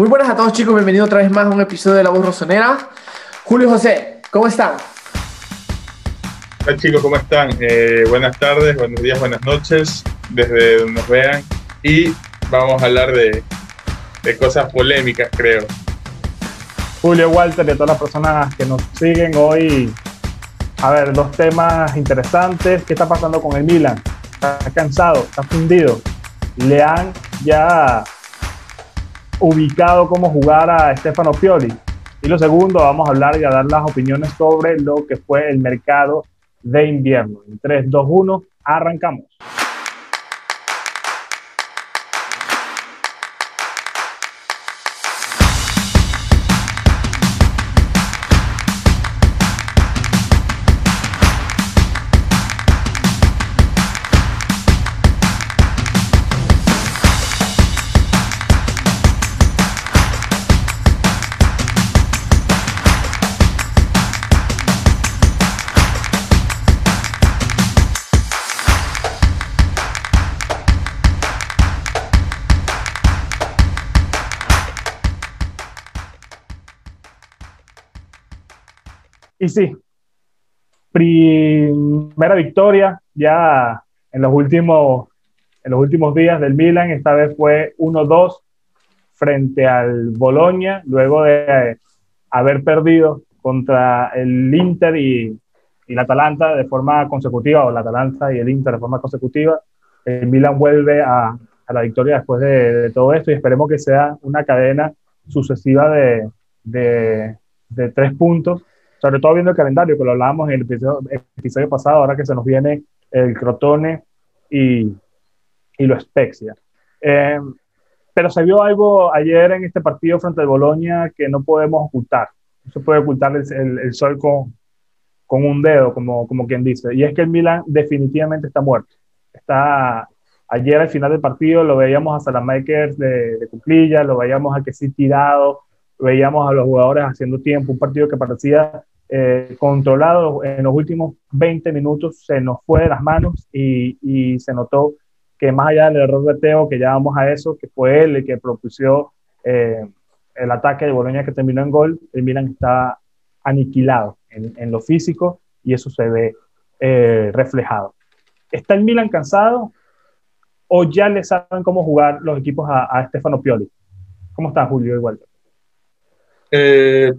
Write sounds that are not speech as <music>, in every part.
Muy buenas a todos chicos, bienvenidos otra vez más a un episodio de La Voz Rosonera. Julio José, ¿cómo están? Hola chicos, ¿cómo están? Eh, buenas tardes, buenos días, buenas noches, desde donde nos vean. Y vamos a hablar de, de cosas polémicas, creo. Julio Walter y a todas las personas que nos siguen hoy. A ver, dos temas interesantes. ¿Qué está pasando con el Milan? Está cansado, está fundido. Le han ya ubicado cómo jugar a Stefano Pioli. Y lo segundo, vamos a hablar y a dar las opiniones sobre lo que fue el mercado de invierno. En 3, 2, 1, arrancamos. Sí, primera victoria ya en los últimos, en los últimos días del Milan. Esta vez fue 1-2 frente al Boloña, luego de haber perdido contra el Inter y, y el Atalanta de forma consecutiva, o el Atalanta y el Inter de forma consecutiva. El Milan vuelve a, a la victoria después de, todo esto y esperemos que sea una cadena sucesiva de, de tres puntos sobre todo viendo el calendario, que lo hablábamos en el episodio, episodio pasado, ahora que se nos viene el Crotone y, y lo Spezia. Eh, pero se vio algo ayer en este partido frente al Boloña que no podemos ocultar. No se puede ocultar el, el, el sol con, con, un dedo, como, como quien dice. Y es que el Milan definitivamente está muerto. Está, ayer al final del partido lo veíamos a Salamakers de, de Cuclilla, lo veíamos a que sí tirado, veíamos a los jugadores haciendo tiempo, un partido que parecía eh, controlado en los últimos 20 minutos se nos fue de las manos y, y, se notó que más allá del error de Teo, que ya vamos a eso, que fue él el que propuso eh, el ataque de Boloña que terminó en gol, el Milan está aniquilado en, en lo físico y eso se ve eh, reflejado. ¿Está el Milan cansado o ya le saben cómo jugar los equipos a, a Stefano Pioli? ¿Cómo está Julio igual? Eh,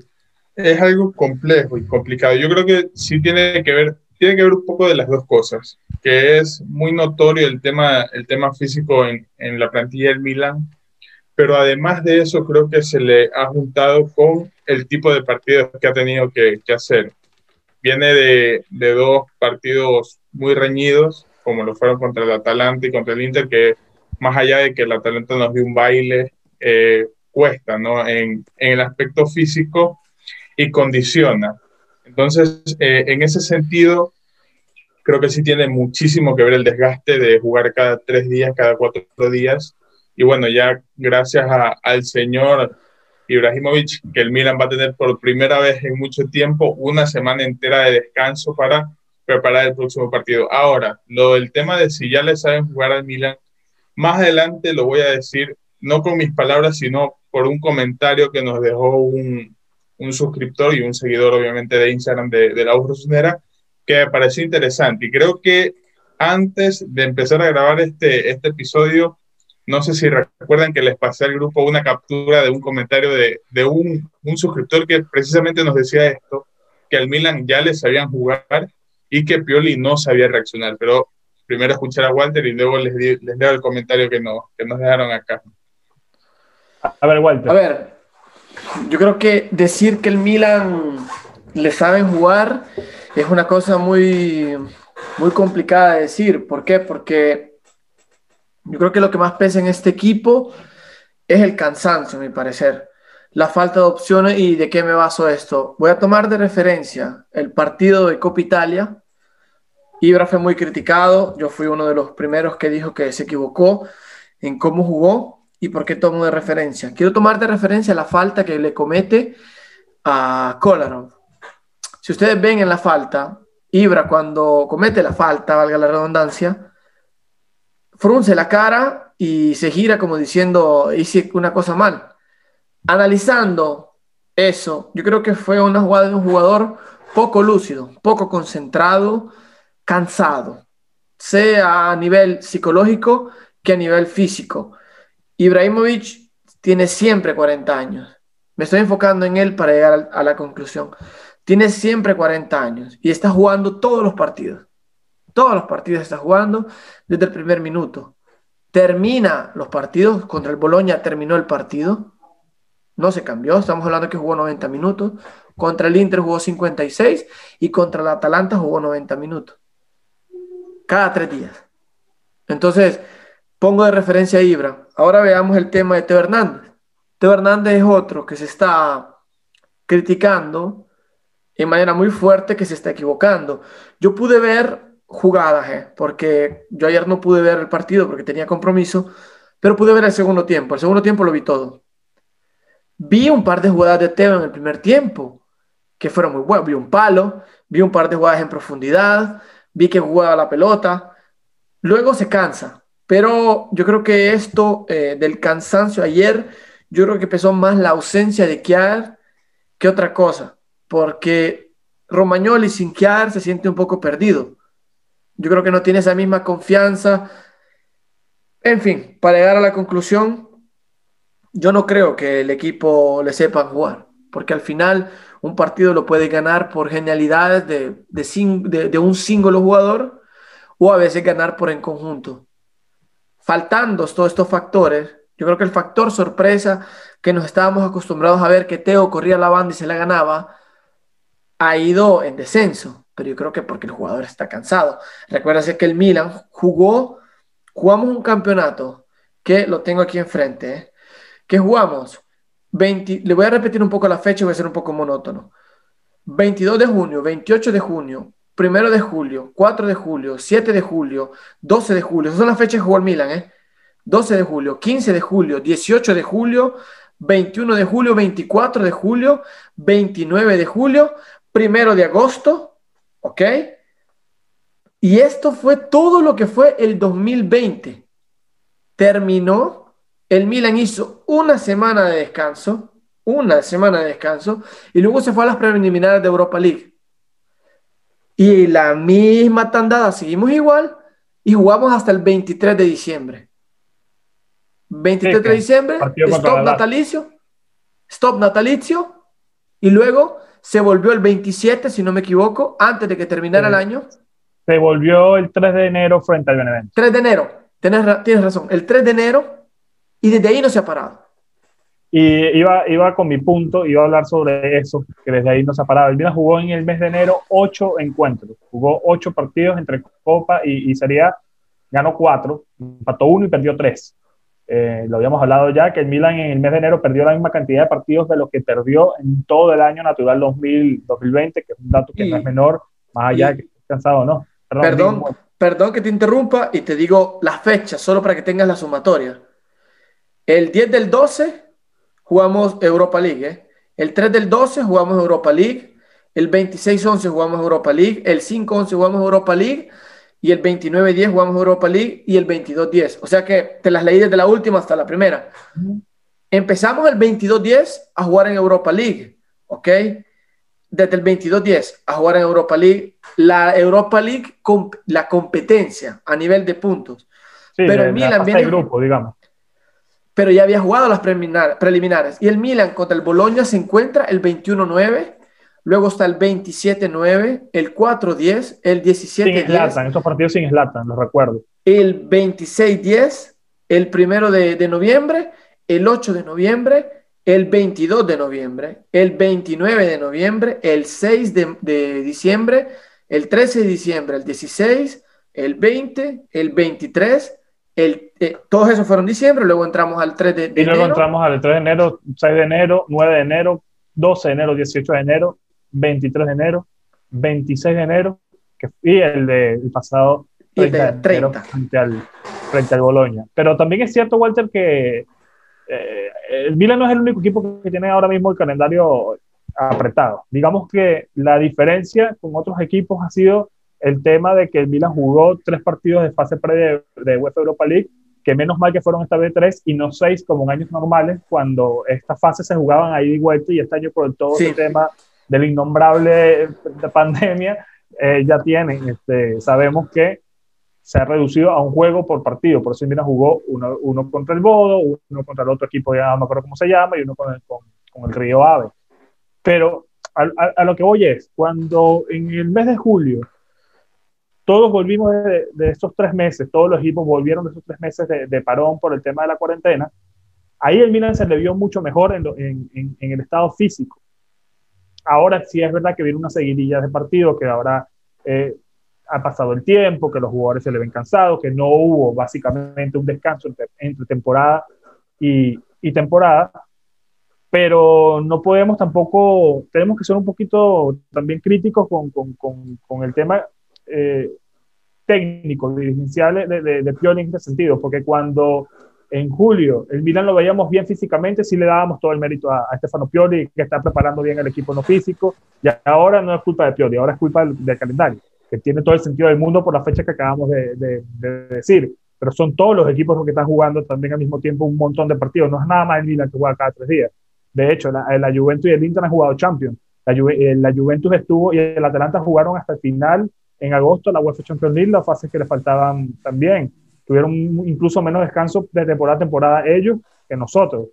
es algo complejo y complicado. Yo creo que sí tiene que ver, tiene que ver un poco de las dos cosas, que es muy notorio el tema, el tema físico en, en la plantilla del Milan, pero además de eso creo que se le ha juntado con el tipo de partidos que ha tenido que, que hacer. Viene de, de, dos partidos muy reñidos, como lo fueron contra el Atalanta y contra el Inter, que más allá de que el Atalanta nos dio un baile, eh, cuesta, ¿no? En, en el aspecto físico, y condiciona. Entonces, eh, en ese sentido, creo que sí tiene muchísimo que ver el desgaste de jugar cada tres días, cada cuatro días. Y bueno, ya gracias a, al señor Ibrahimovic, que el Milan va a tener por primera vez en mucho tiempo una semana entera de descanso para preparar el próximo partido. Ahora, lo del tema de si ya le saben jugar al Milan, más adelante lo voy a decir, no con mis palabras, sino por un comentario que nos dejó un, un suscriptor y un seguidor, obviamente, de Instagram de, de la Rosonera, que me pareció interesante. Y creo que antes de empezar a grabar este, este episodio, no sé si recuerdan que les pasé al grupo una captura de un comentario de, de un, un, suscriptor que precisamente nos decía esto, que al Milan ya le sabían jugar y que Pioli no sabía reaccionar. Pero primero escuchar a Walter y luego les, les leo el comentario que, no, que nos dejaron acá. A ver, Walter. A ver, yo creo que decir que el Milan le saben jugar es una cosa muy, muy complicada de decir. ¿Por qué? Porque yo creo que lo que más pesa en este equipo es el cansancio, a mi parecer. La falta de opciones y de qué me baso esto. Voy a tomar de referencia el partido de Copa Italia. Ibra fue muy criticado. Yo fui uno de los primeros que dijo que se equivocó en cómo jugó ¿Y por qué tomo de referencia? Quiero tomar de referencia la falta que le comete a Kolarov. Si ustedes ven en la falta, Ibra cuando comete la falta, valga la redundancia, frunce la cara y se gira como diciendo, hice una cosa mal. Analizando eso, yo creo que fue una jugada de un jugador poco lúcido, poco concentrado, cansado, sea a nivel psicológico que a nivel físico. Ibrahimovic tiene siempre 40 años. Me estoy enfocando en él para llegar a la conclusión. Tiene siempre 40 años y está jugando todos los partidos. Todos los partidos está jugando desde el primer minuto. Termina los partidos, contra el Boloña terminó el partido, no se cambió, estamos hablando que jugó 90 minutos, contra el Inter jugó 56 y contra el Atalanta jugó 90 minutos. Cada tres días. Entonces, pongo de referencia a Ibra. Ahora veamos el tema de Teo Hernández. Teo Hernández es otro que se está criticando de manera muy fuerte que se está equivocando. Yo pude ver jugadas, eh, porque yo ayer no pude ver el partido porque tenía compromiso, pero pude ver el segundo tiempo. El segundo tiempo lo vi todo. Vi un par de jugadas de Teo en el primer tiempo, que fueron muy buenas. Vi un palo, vi un par de jugadas en profundidad, vi que jugaba la pelota. Luego se cansa, pero yo creo que esto eh, del cansancio ayer, yo creo que pesó más la ausencia de Kiar que otra cosa, porque Romagnoli sin Kiar se siente un poco perdido. Yo creo que no tiene esa misma confianza. En fin, para llegar a la conclusión, yo no creo que el equipo le sepa jugar, porque al final un partido lo puede ganar por genialidades de, de, un single jugador o a veces ganar por en conjunto. Faltando todos estos factores, yo creo que el factor sorpresa que nos estábamos acostumbrados a ver que Teo corría la banda y se la ganaba, ha ido en descenso pero yo creo que porque el jugador está cansado. Recuérdase que el Milan jugó, jugamos un campeonato que lo tengo aquí enfrente, ¿eh? que jugamos 20, le voy a repetir un poco la fecha, voy a ser un poco monótono. 22 de junio, 28 de junio, 1 de julio, 4 de julio, 7 de julio, 12 de julio, esas son las fechas que jugó el Milan, ¿eh? 12 de julio, 15 de julio, 18 de julio, 21 de julio, 24 de julio, 29 de julio, 1 de agosto, ¿Ok? Y esto fue todo lo que fue el 2020. Terminó, el Milan hizo una semana de descanso, una semana de descanso, y luego se fue a las preliminares de Europa League. Y la misma tandada, seguimos igual, y jugamos hasta el 23 de diciembre. 23 de diciembre, stop natalicio, stop natalicio, y luego se volvió el 27, si no me equivoco, antes de que terminara el año. Se volvió el 3 de enero frente al Benevento. 3 de enero, tienes, tienes razón, el 3 de enero y desde ahí no se ha parado. Y iba, iba con mi punto, iba a hablar sobre eso, que desde ahí no se ha parado. El Milan jugó en el mes de enero ocho encuentros, jugó ocho partidos entre Copa y, y Serie ganó cuatro, empató uno y perdió tres. Eh, lo habíamos hablado ya, que el Milan en el mes de enero perdió la misma cantidad de partidos de lo que perdió en todo el año natural 2020, que es un dato que no es menor, más allá de que esté cansado no. Perdón, perdón, que te interrumpa y te digo las fechas, solo para que tengas la sumatoria. El 10 del 12 jugamos Europa League, ¿eh? el 3 del 12 jugamos Europa League, el 26-11 jugamos Europa League, el 5-11 jugamos Europa League, y el 29-10 jugamos Europa League y el 22-10. O sea que te las leí desde la última hasta la primera. Empezamos el 22-10 a jugar en Europa League, ¿ok? Desde el 22-10 a jugar en Europa League. La Europa League, la competencia a nivel de puntos. pero el Milan viene... grupo, digamos. Pero ya había jugado las preliminares. Y el Milan contra el Bologna se encuentra el 21-9 Luego está el 27-9, el 4-10, el 17-10. Sin estos partidos sin Slatan, los recuerdo. El 26-10, el 1 de, de, noviembre, el 8 de noviembre, el 22 de noviembre, el 29 de noviembre, el 6 de, de diciembre, el 13 de diciembre, el 16, el 20, el 23, el, eh, todos esos fueron diciembre, luego entramos al 3 de, de y luego entramos al 3 de enero, 6 de enero, 9 de enero, 12 de enero, 18 de enero, 23 de enero, 26 de enero que, y el del pasado 30, de enero frente al, frente al Boloña. Pero también es cierto, Walter, que eh, el Milan no es el único equipo que tiene ahora mismo el calendario apretado. Digamos que la diferencia con otros equipos ha sido el tema de que el Milan jugó tres partidos de fase pre de, UEFA Europa League que menos mal que fueron esta vez tres y no seis como en años normales, cuando estas fases se jugaban ahí de vuelta y este año por todo el tema del innombrable de pandemia, eh, ya tienen, este, sabemos que se ha reducido a un juego por partido, por eso mira, jugó uno, uno, contra el Bodo, uno contra el otro equipo, ya no me acuerdo cómo se llama, y uno con el, con, con el Río Ave. Pero a, a, lo que voy es, cuando en el mes de julio todos volvimos de, de, estos tres meses, todos los equipos volvieron de esos tres meses de, de, parón por el tema de la cuarentena, ahí el Milan se le vio mucho mejor en, en, en, el estado físico. Ahora sí es verdad que viene una seguidilla de partidos, que ahora eh, ha pasado el tiempo, que los jugadores se le ven cansados, que no hubo básicamente un descanso entre, entre temporada y, y temporada, pero no podemos tampoco, tenemos que ser un poquito también críticos con, con, con, con el tema eh, técnico, dirigencial de, de, de, Pioli en este sentido, porque cuando en julio el Milan lo veíamos bien físicamente, sí le dábamos todo el mérito a, a Stefano Pioli, que está preparando bien el equipo no físico, y ahora no es culpa de Pioli, ahora es culpa del, del calendario, que tiene todo el sentido del mundo por la fecha que acabamos de, de decir pero son todos los equipos los que están jugando también al mismo tiempo un montón de partidos. No es nada más el Milan que juega cada tres días. De hecho, la, la Juventus y el Inter han jugado Champions. La, eh, la, Juventus estuvo y el Atalanta jugaron hasta el final en agosto la UEFA Champions League, las fases que les faltaban también. Tuvieron incluso menos descanso de temporada a temporada ellos que nosotros.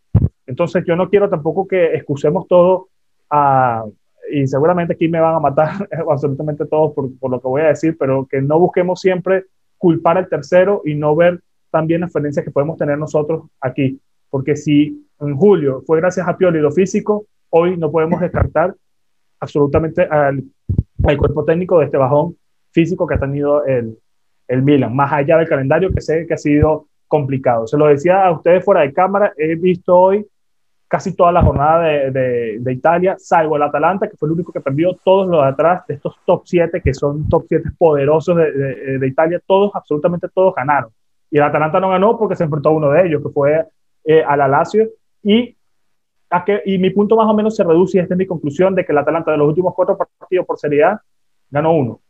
Entonces yo no quiero tampoco que excusemos todo a, y seguramente aquí me van a matar <laughs> absolutamente todos por, por, lo que voy a decir, pero que no busquemos siempre culpar al tercero y no ver también las diferencias que podemos tener nosotros aquí. Porque si en julio fue gracias a Pioli lo físico, hoy no podemos descartar absolutamente al, al cuerpo técnico de este bajón físico que ha tenido el, el Milan, más allá del calendario que sé que ha sido complicado. Se lo decía a ustedes fuera de cámara, he visto hoy casi toda la jornada de, de, de, Italia, salvo el Atalanta, que fue el único que perdió todos los de atrás de estos top 7, que son top 7 poderosos de, de, Italia, todos, absolutamente todos ganaron. Y el Atalanta no ganó porque se enfrentó a uno de ellos, que fue eh, al Alacio, y, a que, y mi punto más o menos se reduce, y esta es mi conclusión, de que el Atalanta de los últimos cuatro partidos por Serie A ganó uno,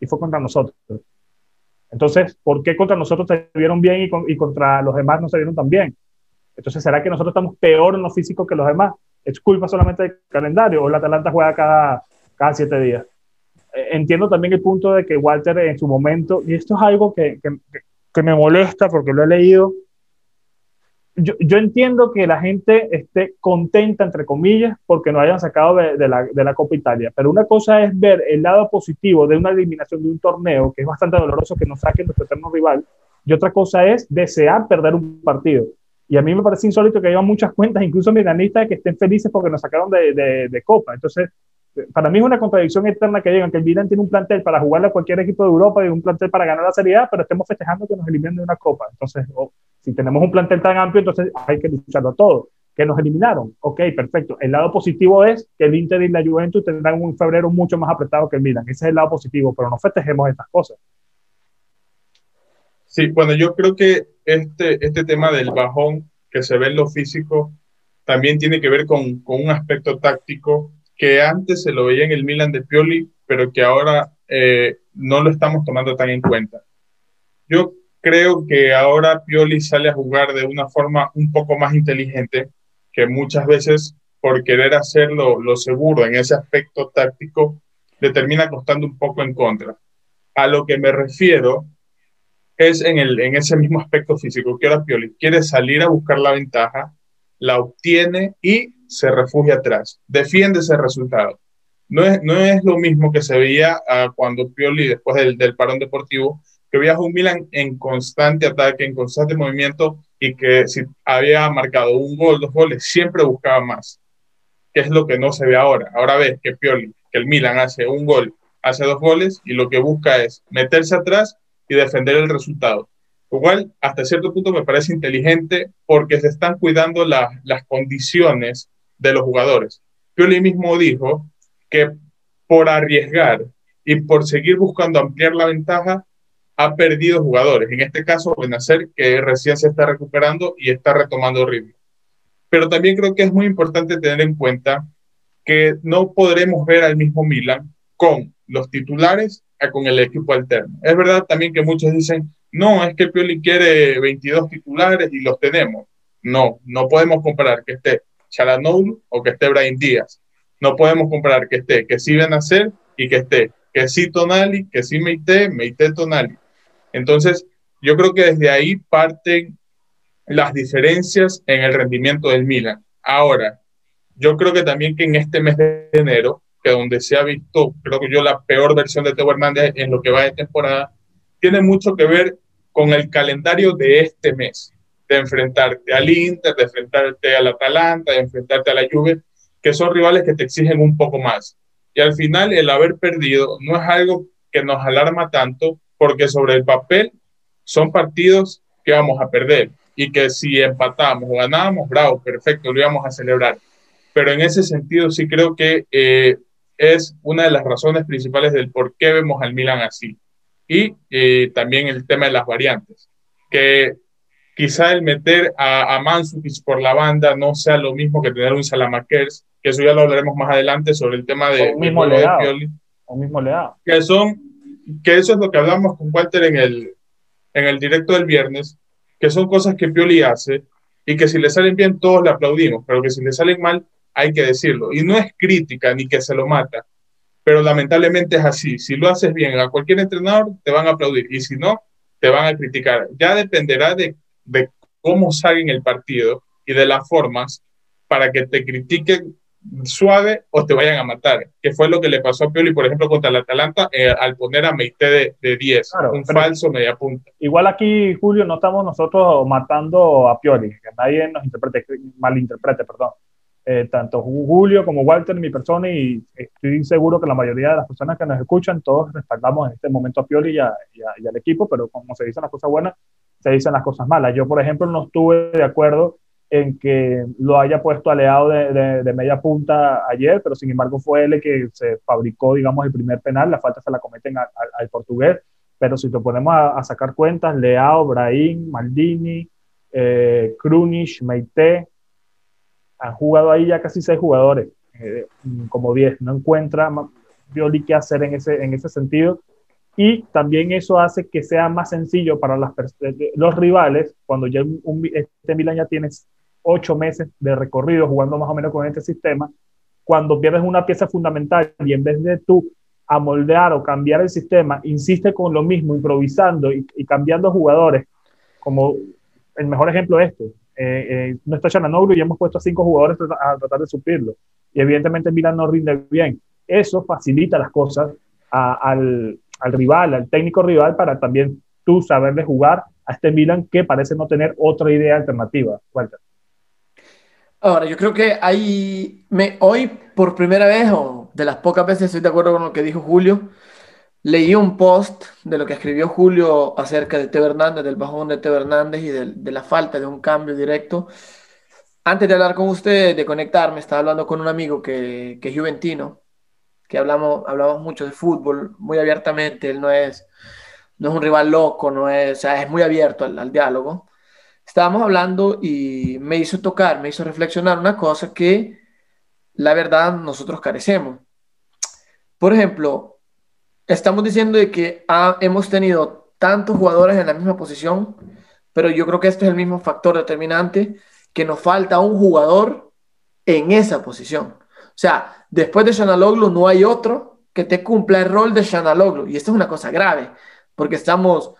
y fue contra nosotros. Entonces, ¿por qué contra nosotros se vieron bien y, con, y contra los demás no se vieron tan bien? Entonces, ¿será que nosotros estamos peor en lo físico que los demás? ¿Es culpa solamente del calendario o el Atalanta juega cada, cada siete días? Eh, entiendo también el punto de que Walter en su momento, y esto es algo que, que, que me molesta porque lo he leído, yo, yo, entiendo que la gente esté contenta, entre comillas, porque no hayan sacado de, de, la, de, la, Copa Italia, pero una cosa es ver el lado positivo de una eliminación de un torneo, que es bastante doloroso que nos saquen nuestro eterno rival, y otra cosa es desear perder un partido. Y a mí me parece insólito que haya muchas cuentas, incluso milanistas, que estén felices porque nos sacaron de, de, Copa. Entonces, para mí es una contradicción eterna que digan que el Milan tiene un plantel para jugarle a cualquier equipo de Europa y un plantel para ganar la Serie A, pero estemos festejando que nos eliminen de una Copa. Entonces, si tenemos un plantel tan amplio, entonces hay que lucharlo todo. Que nos eliminaron. Ok, perfecto. El lado positivo es que el Inter y la Juventus tendrán un febrero mucho más apretado que el Milan. Ese es el lado positivo, pero no festejemos estas cosas. Sí, bueno, yo creo que este, este tema del bajón que se ve en lo físico también tiene que ver con, con, un aspecto táctico que antes se lo veía en el Milan de Pioli, pero que ahora eh, no lo estamos tomando tan en cuenta. Yo creo que ahora Pioli sale a jugar de una forma un poco más inteligente, que muchas veces por querer hacerlo lo seguro en ese aspecto táctico, le termina costando un poco en contra. A lo que me refiero es en, el, en ese mismo aspecto físico, que ahora Pioli quiere salir a buscar la ventaja, la obtiene y se refugia atrás, defiende ese resultado. No es, no es lo mismo que se veía uh, cuando Pioli, después del, del, parón deportivo, que veía a un Milan en constante ataque, en constante movimiento y que si había marcado un gol, dos goles, siempre buscaba más, que es lo que no se ve ahora. Ahora ves que Pioli, que el Milan hace un gol, hace dos goles y lo que busca es meterse atrás y defender el resultado. Igual, hasta cierto punto me parece inteligente porque se están cuidando la, las condiciones de los jugadores. Pioli mismo dijo que por arriesgar y por seguir buscando ampliar la ventaja, ha perdido jugadores. En este caso, Benacer, que recién se está recuperando y está retomando ritmo. Pero también creo que es muy importante tener en cuenta que no podremos ver al mismo Milan con los titulares con el equipo alterno. Es verdad también que muchos dicen, no, es que Pioli quiere 22 titulares y los tenemos. No, no podemos comparar que esté Chalanoglu o que esté Brian Díaz. No podemos comparar que esté que sí a hacer y que esté que sí Tonali, que sí Meite, Meite Tonali. Entonces, yo creo que desde ahí parten las diferencias en el rendimiento del Milan. Ahora, yo creo que también que en este mes de enero, que donde se ha visto, creo que yo, la peor versión de Teo Hernández en lo que va de temporada, tiene mucho que ver con el calendario de este mes, de enfrentarte al Inter, de enfrentarte al Atalanta, de enfrentarte a la Juve, que son rivales que te exigen un poco más. Y al final el haber perdido no es algo que nos alarma tanto, porque sobre el papel son partidos que vamos a perder y que si empatamos o ganamos, bravo, perfecto, lo íbamos a celebrar. Pero en ese sentido sí creo que eh, es una de las razones principales del por qué vemos al Milan así y eh, también el tema de las variantes, que quizá el meter a, a por la banda no sea lo mismo que tener un Salamakers, que eso ya lo hablaremos más adelante sobre el tema de, un mismo de Pioli. Un mismo leado. Que, son, que eso es lo que hablamos con Walter en el, en el directo del viernes, que son cosas que Pioli hace y que si le salen bien todos le aplaudimos, pero que si le salen mal hay que decirlo. Y no es crítica ni que se lo mata, pero lamentablemente es así. Si lo haces bien a cualquier entrenador, te van a aplaudir y si no, te van a criticar. Ya dependerá de, de cómo salga el partido y de las formas para que te critiquen suave o te vayan a matar, que fue lo que le pasó a Pioli, por ejemplo, contra el Atalanta eh, al poner a Meite de, 10, un falso media punta. Igual aquí, Julio, no estamos nosotros matando a Pioli, que nadie nos interprete, malinterprete, perdón. Eh, tanto Julio como Walter, mi persona, y estoy seguro que la mayoría de las personas que nos escuchan, todos respaldamos en este momento a Pioli y, al equipo, pero como se dicen las cosas buenas, se dicen las cosas malas. Yo, por ejemplo, no estuve de acuerdo en que lo haya puesto aliado de, de, media punta ayer, pero sin embargo fue él el que se fabricó, digamos, el primer penal, la falta se la cometen al portugués, pero si te ponemos a, sacar cuentas, Leao, Brahim, Maldini, eh, Krunic, Meite, han jugado ahí ya casi seis jugadores, eh, como diez. No encuentra Violi qué hacer en ese, en ese sentido. Y también eso hace que sea más sencillo para las, los rivales, cuando ya un, este Milan ya tiene ocho meses de recorrido jugando más o menos con este sistema, cuando pierdes una pieza fundamental y en vez de tú amoldear o cambiar el sistema, insiste con lo mismo, improvisando y, y cambiando jugadores, como el mejor ejemplo es este, eh, eh, no está y hemos puesto a cinco jugadores a tratar de suplirlo. Y evidentemente Milan no rinde bien. Eso facilita las cosas al, al, rival, al técnico rival, para también tú saberle jugar a este Milan que parece no tener otra idea alternativa. Walter. Ahora, yo creo que hay, hoy por primera vez, o de las pocas veces estoy de acuerdo con lo que dijo Julio, Leí un post de lo que escribió Julio acerca de Teo Hernández, del bajón de Teo Hernández y de, la falta de un cambio directo. Antes de hablar con usted, de conectarme, estaba hablando con un amigo que, que es juventino, que hablamos, hablamos mucho de fútbol muy abiertamente. Él no es, no es un rival loco, no es, es muy abierto al, al diálogo. Estábamos hablando y me hizo tocar, me hizo reflexionar una cosa que la verdad nosotros carecemos. Por ejemplo, estamos diciendo de que hemos tenido tantos jugadores en la misma posición, pero yo creo que este es el mismo factor determinante, que nos falta un jugador en esa posición. O sea, después de Shanaloglu no hay otro que te cumpla el rol de Shanaloglu. Y esto es una cosa grave, porque estamos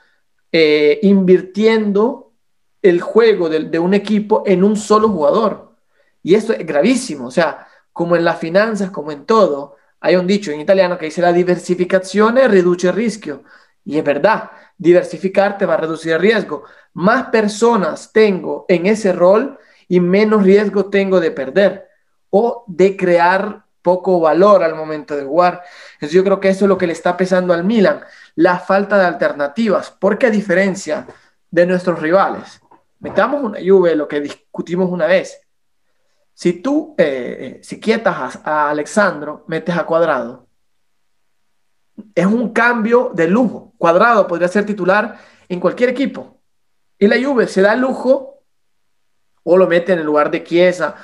eh, invirtiendo el juego de, de un equipo en un solo jugador. Y esto es gravísimo. O sea, como en las finanzas, como en todo, hay un dicho en italiano que dice la diversificación reduce el riesgo. Y es verdad, diversificarte va a reducir el riesgo. Más personas tengo en ese rol y menos riesgo tengo de perder o de crear poco valor al momento de jugar. Entonces yo creo que eso es lo que le está pesando al Milan, la falta de alternativas, porque a diferencia de nuestros rivales, metamos una lluvia, lo que discutimos una vez, si tú, eh, eh, si quietas a, Alexandro, metes a Cuadrado, es un cambio de lujo. Cuadrado podría ser titular en cualquier equipo. Y la Juve se da lujo o lo mete en el lugar de Chiesa,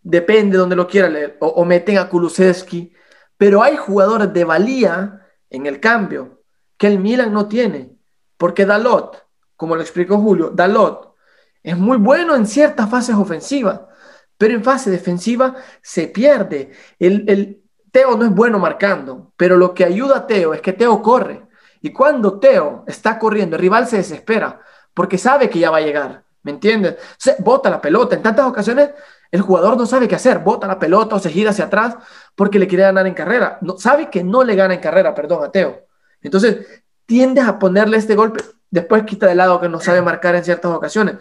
depende de donde lo quiera, o, o meten a Kulusevski. Pero hay jugadores de valía en el cambio que el Milan no tiene, porque Dalot como lo explicó Julio, Dalot es muy bueno en ciertas fases ofensivas, pero en fase defensiva se pierde. El, el, Teo no es bueno marcando, pero lo que ayuda a Teo es que Teo corre. Y cuando Teo está corriendo, el rival se desespera porque sabe que ya va a llegar. ¿Me entiendes? Se bota la pelota. En tantas ocasiones el jugador no sabe qué hacer. Bota la pelota o se gira hacia atrás porque le quiere ganar en carrera. No, sabe que no le gana en carrera, perdón, a Teo. Entonces tiendes a ponerle este golpe. Después quita de lado que no sabe <clears throat> marcar en ciertas ocasiones.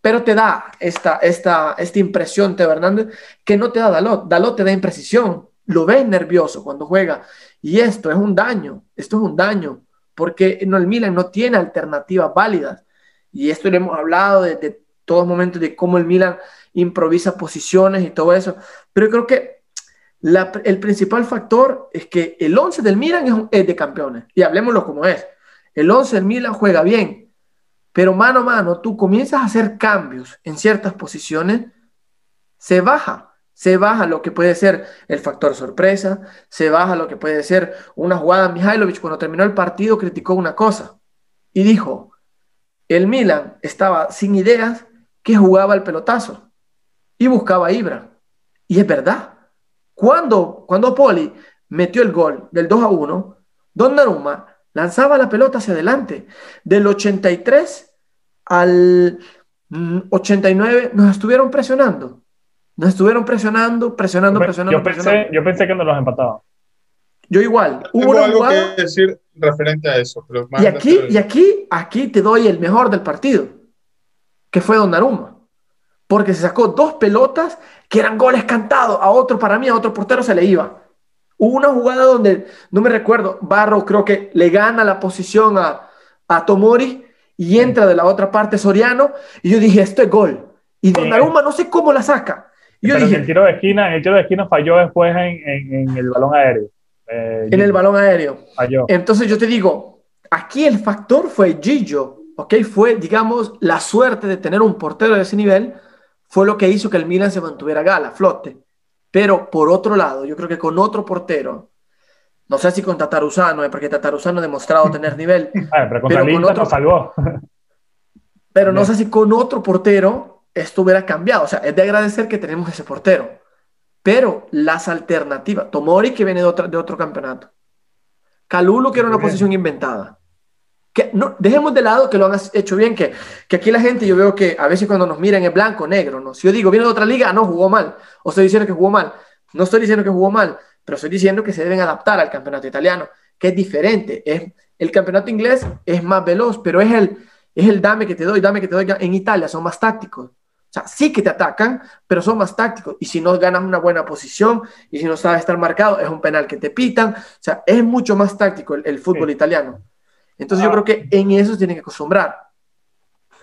Pero te da esta, esta, esta impresión, Teo Hernández, que no te da Dalot. Dalot te da imprecisión. Lo ves nervioso cuando juega. Y esto es un daño. Esto es un daño. Porque el Milan no tiene alternativas válidas. Y esto lo hemos hablado desde todos momentos de cómo el Milan improvisa posiciones y todo eso. Pero creo que el principal factor es que el 11 del Milan es, de campeones. Y hablemoslo como es. El 11 del Milan juega bien. Pero mano a mano, tú comienzas a hacer cambios en ciertas posiciones, se baja. Se baja lo que puede ser el factor sorpresa, se baja lo que puede ser una jugada. Mihailovic cuando terminó el partido criticó una cosa y dijo, el Milan estaba sin ideas que jugaba el pelotazo y buscaba Ibra. Y es verdad. Cuando, cuando Poli metió el gol del 2 a 1, Donnarumma lanzaba la pelota hacia adelante. Del 83 al 89 nos estuvieron presionando. Nos estuvieron presionando, presionando, presionando. Yo pensé, Yo pensé que nos los empataban. Yo igual. Hubo algo que decir referente a eso. y aquí, y aquí, aquí te doy el mejor del partido, que fue Donnarumma porque se sacó dos pelotas que eran goles cantados. A otro, para mí, a otro portero se le iba. Hubo una jugada donde, no me recuerdo, Barro creo que le gana la posición a, Tomori y entra de la otra parte Soriano. Y yo dije, esto es gol. Y Donnarumma no sé cómo la saca. yo dije, el tiro de esquina, el tiro de esquina falló después en, el balón aéreo. Eh, en el balón aéreo. Falló. Entonces yo te digo, aquí el factor fue Gillo, ¿ok? Fue, digamos, la suerte de tener un portero de ese nivel fue lo que hizo que el Milan se mantuviera gala, flote. Pero por otro lado, yo creo que con otro portero, no sé si con Tataruzano, eh, porque Tataruzano ha demostrado <laughs> tener nivel. Ah, pero, con otro, salvó. <laughs> pero no sé si con otro portero esto hubiera cambiado. O sea, es de agradecer que tenemos ese portero. Pero las alternativas, Tomori que viene de, de otro campeonato, Calulo que era una posición inventada, no, dejemos de lado que lo han hecho bien, que, que aquí la gente yo veo que a veces cuando nos miran es blanco, negro, ¿no? Si yo digo, viene de otra liga, no, jugó mal, o estoy diciendo que jugó mal, no estoy diciendo que jugó mal, pero estoy diciendo que se deben adaptar al campeonato italiano, que es diferente, es, el campeonato inglés es más veloz, pero es el, es el dame que te doy, dame que te doy, en Italia son más tácticos. O sea, sí que te atacan, pero son más tácticos. Y si no ganas una buena posición y si no sabes estar marcado, es un penal que te pitan. O sea, es mucho más táctico el, fútbol italiano. Entonces yo ah. creo que en eso se tienen que acostumbrar.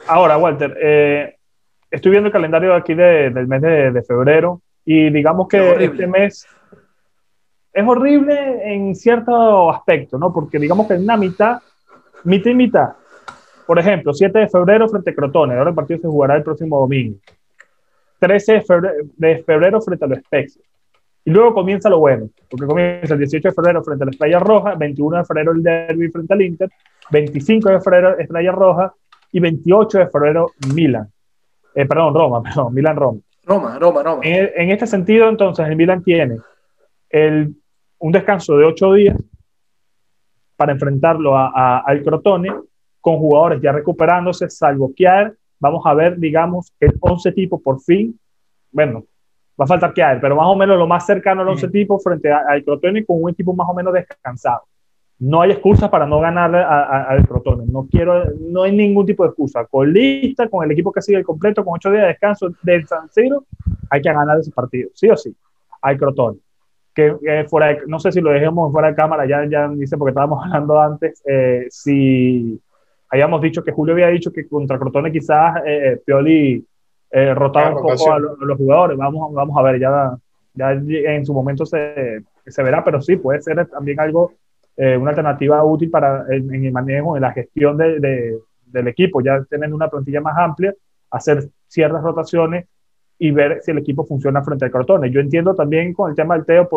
Ahora, Walter, eh, estoy viendo el calendario aquí del mes de, febrero y digamos que este mes es horrible en cierto aspecto, ¿no? Porque digamos que en una mitad, mitad y mitad. Por ejemplo, 7 de febrero frente a Crotone, ahora el partido se jugará el próximo domingo. 13 de febrero, frente a los Spezia. Y luego comienza lo bueno, porque comienza el 18 de febrero frente a la Estrella Roja, 21 de febrero el derby frente al Inter, 25 de febrero Estrella Roja y 28 de febrero Milan. Eh, perdón, Roma, <laughs> perdón, Milan-Roma. Roma, Roma, Roma. En, este sentido, entonces, el Milan tiene el, un descanso de 8 días para enfrentarlo a, al Crotone, con jugadores ya recuperándose, salvo Kiar. Vamos a ver, digamos, el 11 tipo por fin. Bueno, va a faltar que hay, pero más o menos lo más cercano al 11 tipo frente al Crotone con un equipo más o menos descansado. No hay excusa para no ganarle al Crotone. No quiero, no hay ningún tipo de excusa. Con lista, con el equipo que sigue el completo, con ocho días de descanso del San Siro, hay que ganar ese partido, sí o sí, al Crotone. Que fuera no sé si lo dejemos fuera de cámara, ya, ya dice porque estábamos <laughs> hablando antes, eh, si habíamos dicho que Julio había dicho que contra Crotone quizás eh, eh Pioli eh, rotar un poco a, los jugadores. Vamos, vamos a ver, ya, ya en su momento se, se verá, pero sí, puede ser también algo, eh, una alternativa útil para en, el manejo, en la gestión de, del equipo, ya tener una plantilla más amplia, hacer ciertas rotaciones y ver si el equipo funciona frente al Cortone. Yo entiendo también con el tema del Teo,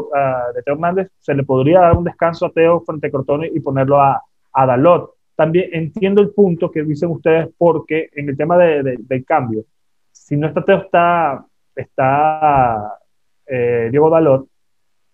de Teo Hernández, se le podría dar un descanso a Teo frente al Cortone y ponerlo a, a Dalot, también entiendo el punto que dicen ustedes porque en el tema de, del cambio, si no está está, está eh, Diego Dalot,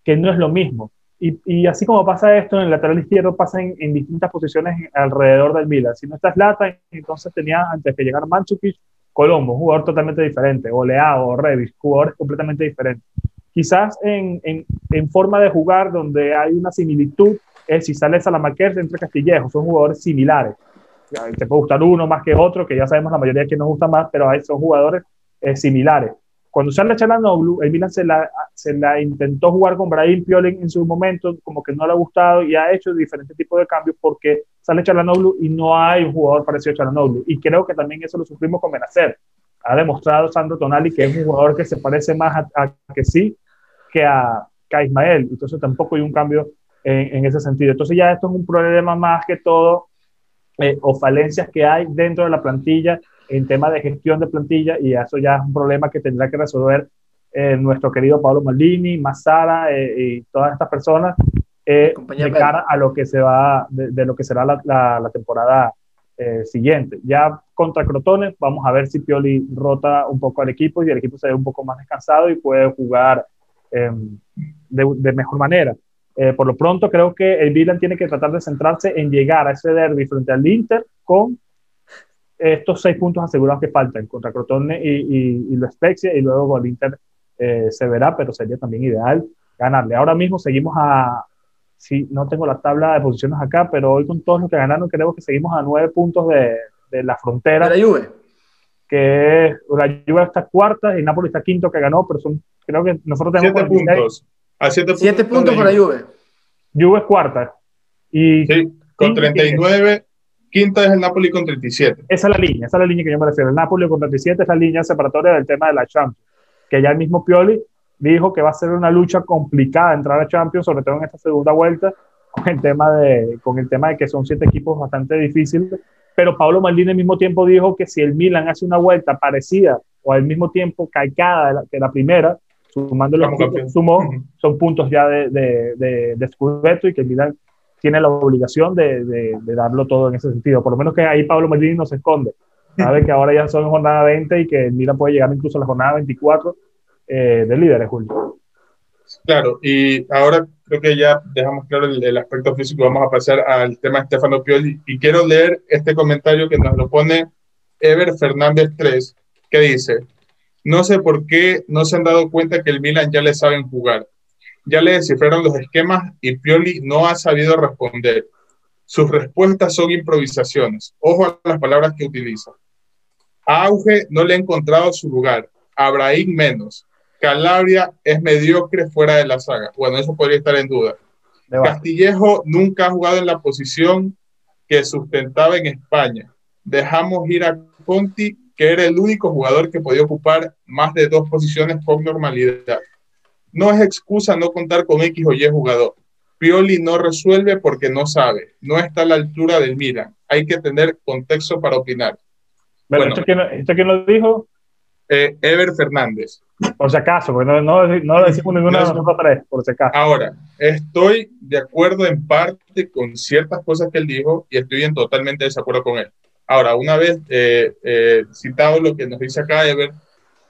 que no es lo mismo. Y, y, así como pasa esto en el lateral izquierdo, pasa en, en, distintas posiciones alrededor del Milan. Si no está Zlatan, entonces tenía antes que llegar Manchukic, Colombo, un jugador totalmente diferente, o Leao, o Revis, jugadores completamente diferentes. Quizás en, en, en, forma de jugar donde hay una similitud es si sale Salamanquer entre Castillejo, son jugadores similares. Te puede gustar uno más que otro, que ya sabemos la mayoría que nos gusta más, pero hay, son jugadores eh, similares. Cuando sale Chalanoglu, el Milan se la, se la intentó jugar con Brahim Piolín en su momento, como que no le ha gustado y ha hecho diferentes tipos de cambios porque sale Chalanoglu y no hay un jugador parecido a Chalanoglu. Y creo que también eso lo sufrimos con Benacer. Ha demostrado Sandro Tonali que es un jugador que se parece más a, que sí que a, que a, Ismael. Entonces tampoco hay un cambio en, en, ese sentido. Entonces ya esto es un problema más que todo eh, o falencias que hay dentro de la plantilla en tema de gestión de plantilla y eso ya es un problema que tendrá que resolver eh, nuestro querido Pablo Maldini, Massara eh, y todas estas personas eh, de cara a lo que se va, de, lo que será la, la, temporada siguiente. Ya contra Crotones, vamos a ver si Pioli rota un poco al equipo y el equipo se ve un poco más descansado y puede jugar em, de, de, mejor manera. Por lo pronto, creo que el Milan tiene que tratar de centrarse en llegar a ese derby frente al Inter con estos seis puntos asegurados que faltan contra Crotone y, y, y lo Spezia y luego con el Inter eh, se verá, pero sería también ideal ganarle. Ahora mismo seguimos a, sí, no tengo la tabla de posiciones acá, pero hoy con todos los que ganaron creo que seguimos a nueve puntos de, de la frontera. De la Juve. Que la Juve está cuarta y Napoli está quinto que ganó, pero son, creo que nosotros tenemos siete puntos. A siete puntos, siete puntos para Juve. Juve es cuarta. Y sí, con 39 Quinta es el Napoli con 37. Esa es la línea, esa es la línea que yo me refiero. El Napoli con 37 es la línea separatoria del tema de la Champions. Que ya el mismo Pioli dijo que va a ser una lucha complicada entrar a Champions, sobre todo en esta segunda vuelta, con el tema de, con el tema de que son siete equipos bastante difíciles. Pero Pablo Maldini al mismo tiempo dijo que si el Milan hace una vuelta parecida o al mismo tiempo calcada que la primera, sumando los puntos sumó, son puntos ya de, de, de, de Scudetto y que Milan tiene la obligación de, de, de, darlo todo en ese sentido. Por lo menos que ahí Pablo Maldini no se esconde. Sabe que ahora ya son jornada 20 y que Milan puede llegar incluso a la jornada 24 eh, de líderes, Julio. Claro, y ahora creo que ya dejamos claro el, el, aspecto físico. Vamos a pasar al tema de Stefano Pioli. Y quiero leer este comentario que nos lo pone Ever Fernández 3, que dice: No sé por qué no se han dado cuenta que el Milan ya le saben jugar ya le descifraron los esquemas y Pioli no ha sabido responder. Sus respuestas son improvisaciones. Ojo a las palabras que utiliza. A Auge no le ha encontrado su lugar. A Brahim menos. Calabria es mediocre fuera de la saga. Bueno, eso podría estar en duda. Castillejo nunca ha jugado en la posición que sustentaba en España. Dejamos ir a Conti, que era el único jugador que podía ocupar más de dos posiciones con normalidad. No es excusa no contar con X o Y jugador. Pioli no resuelve porque no sabe, no está a la altura del Milan. Hay que tener contexto para opinar. Bueno, ¿esto, quién, ¿esto quién lo dijo? Eh, Ever Fernández. Por si acaso, porque no, no, no lo decimos ninguna de nosotros tres, por si acaso. Ahora, estoy de acuerdo en parte con ciertas cosas que él dijo y estoy en totalmente desacuerdo con él. Ahora, una vez eh, eh, citado lo que nos dice acá Ever,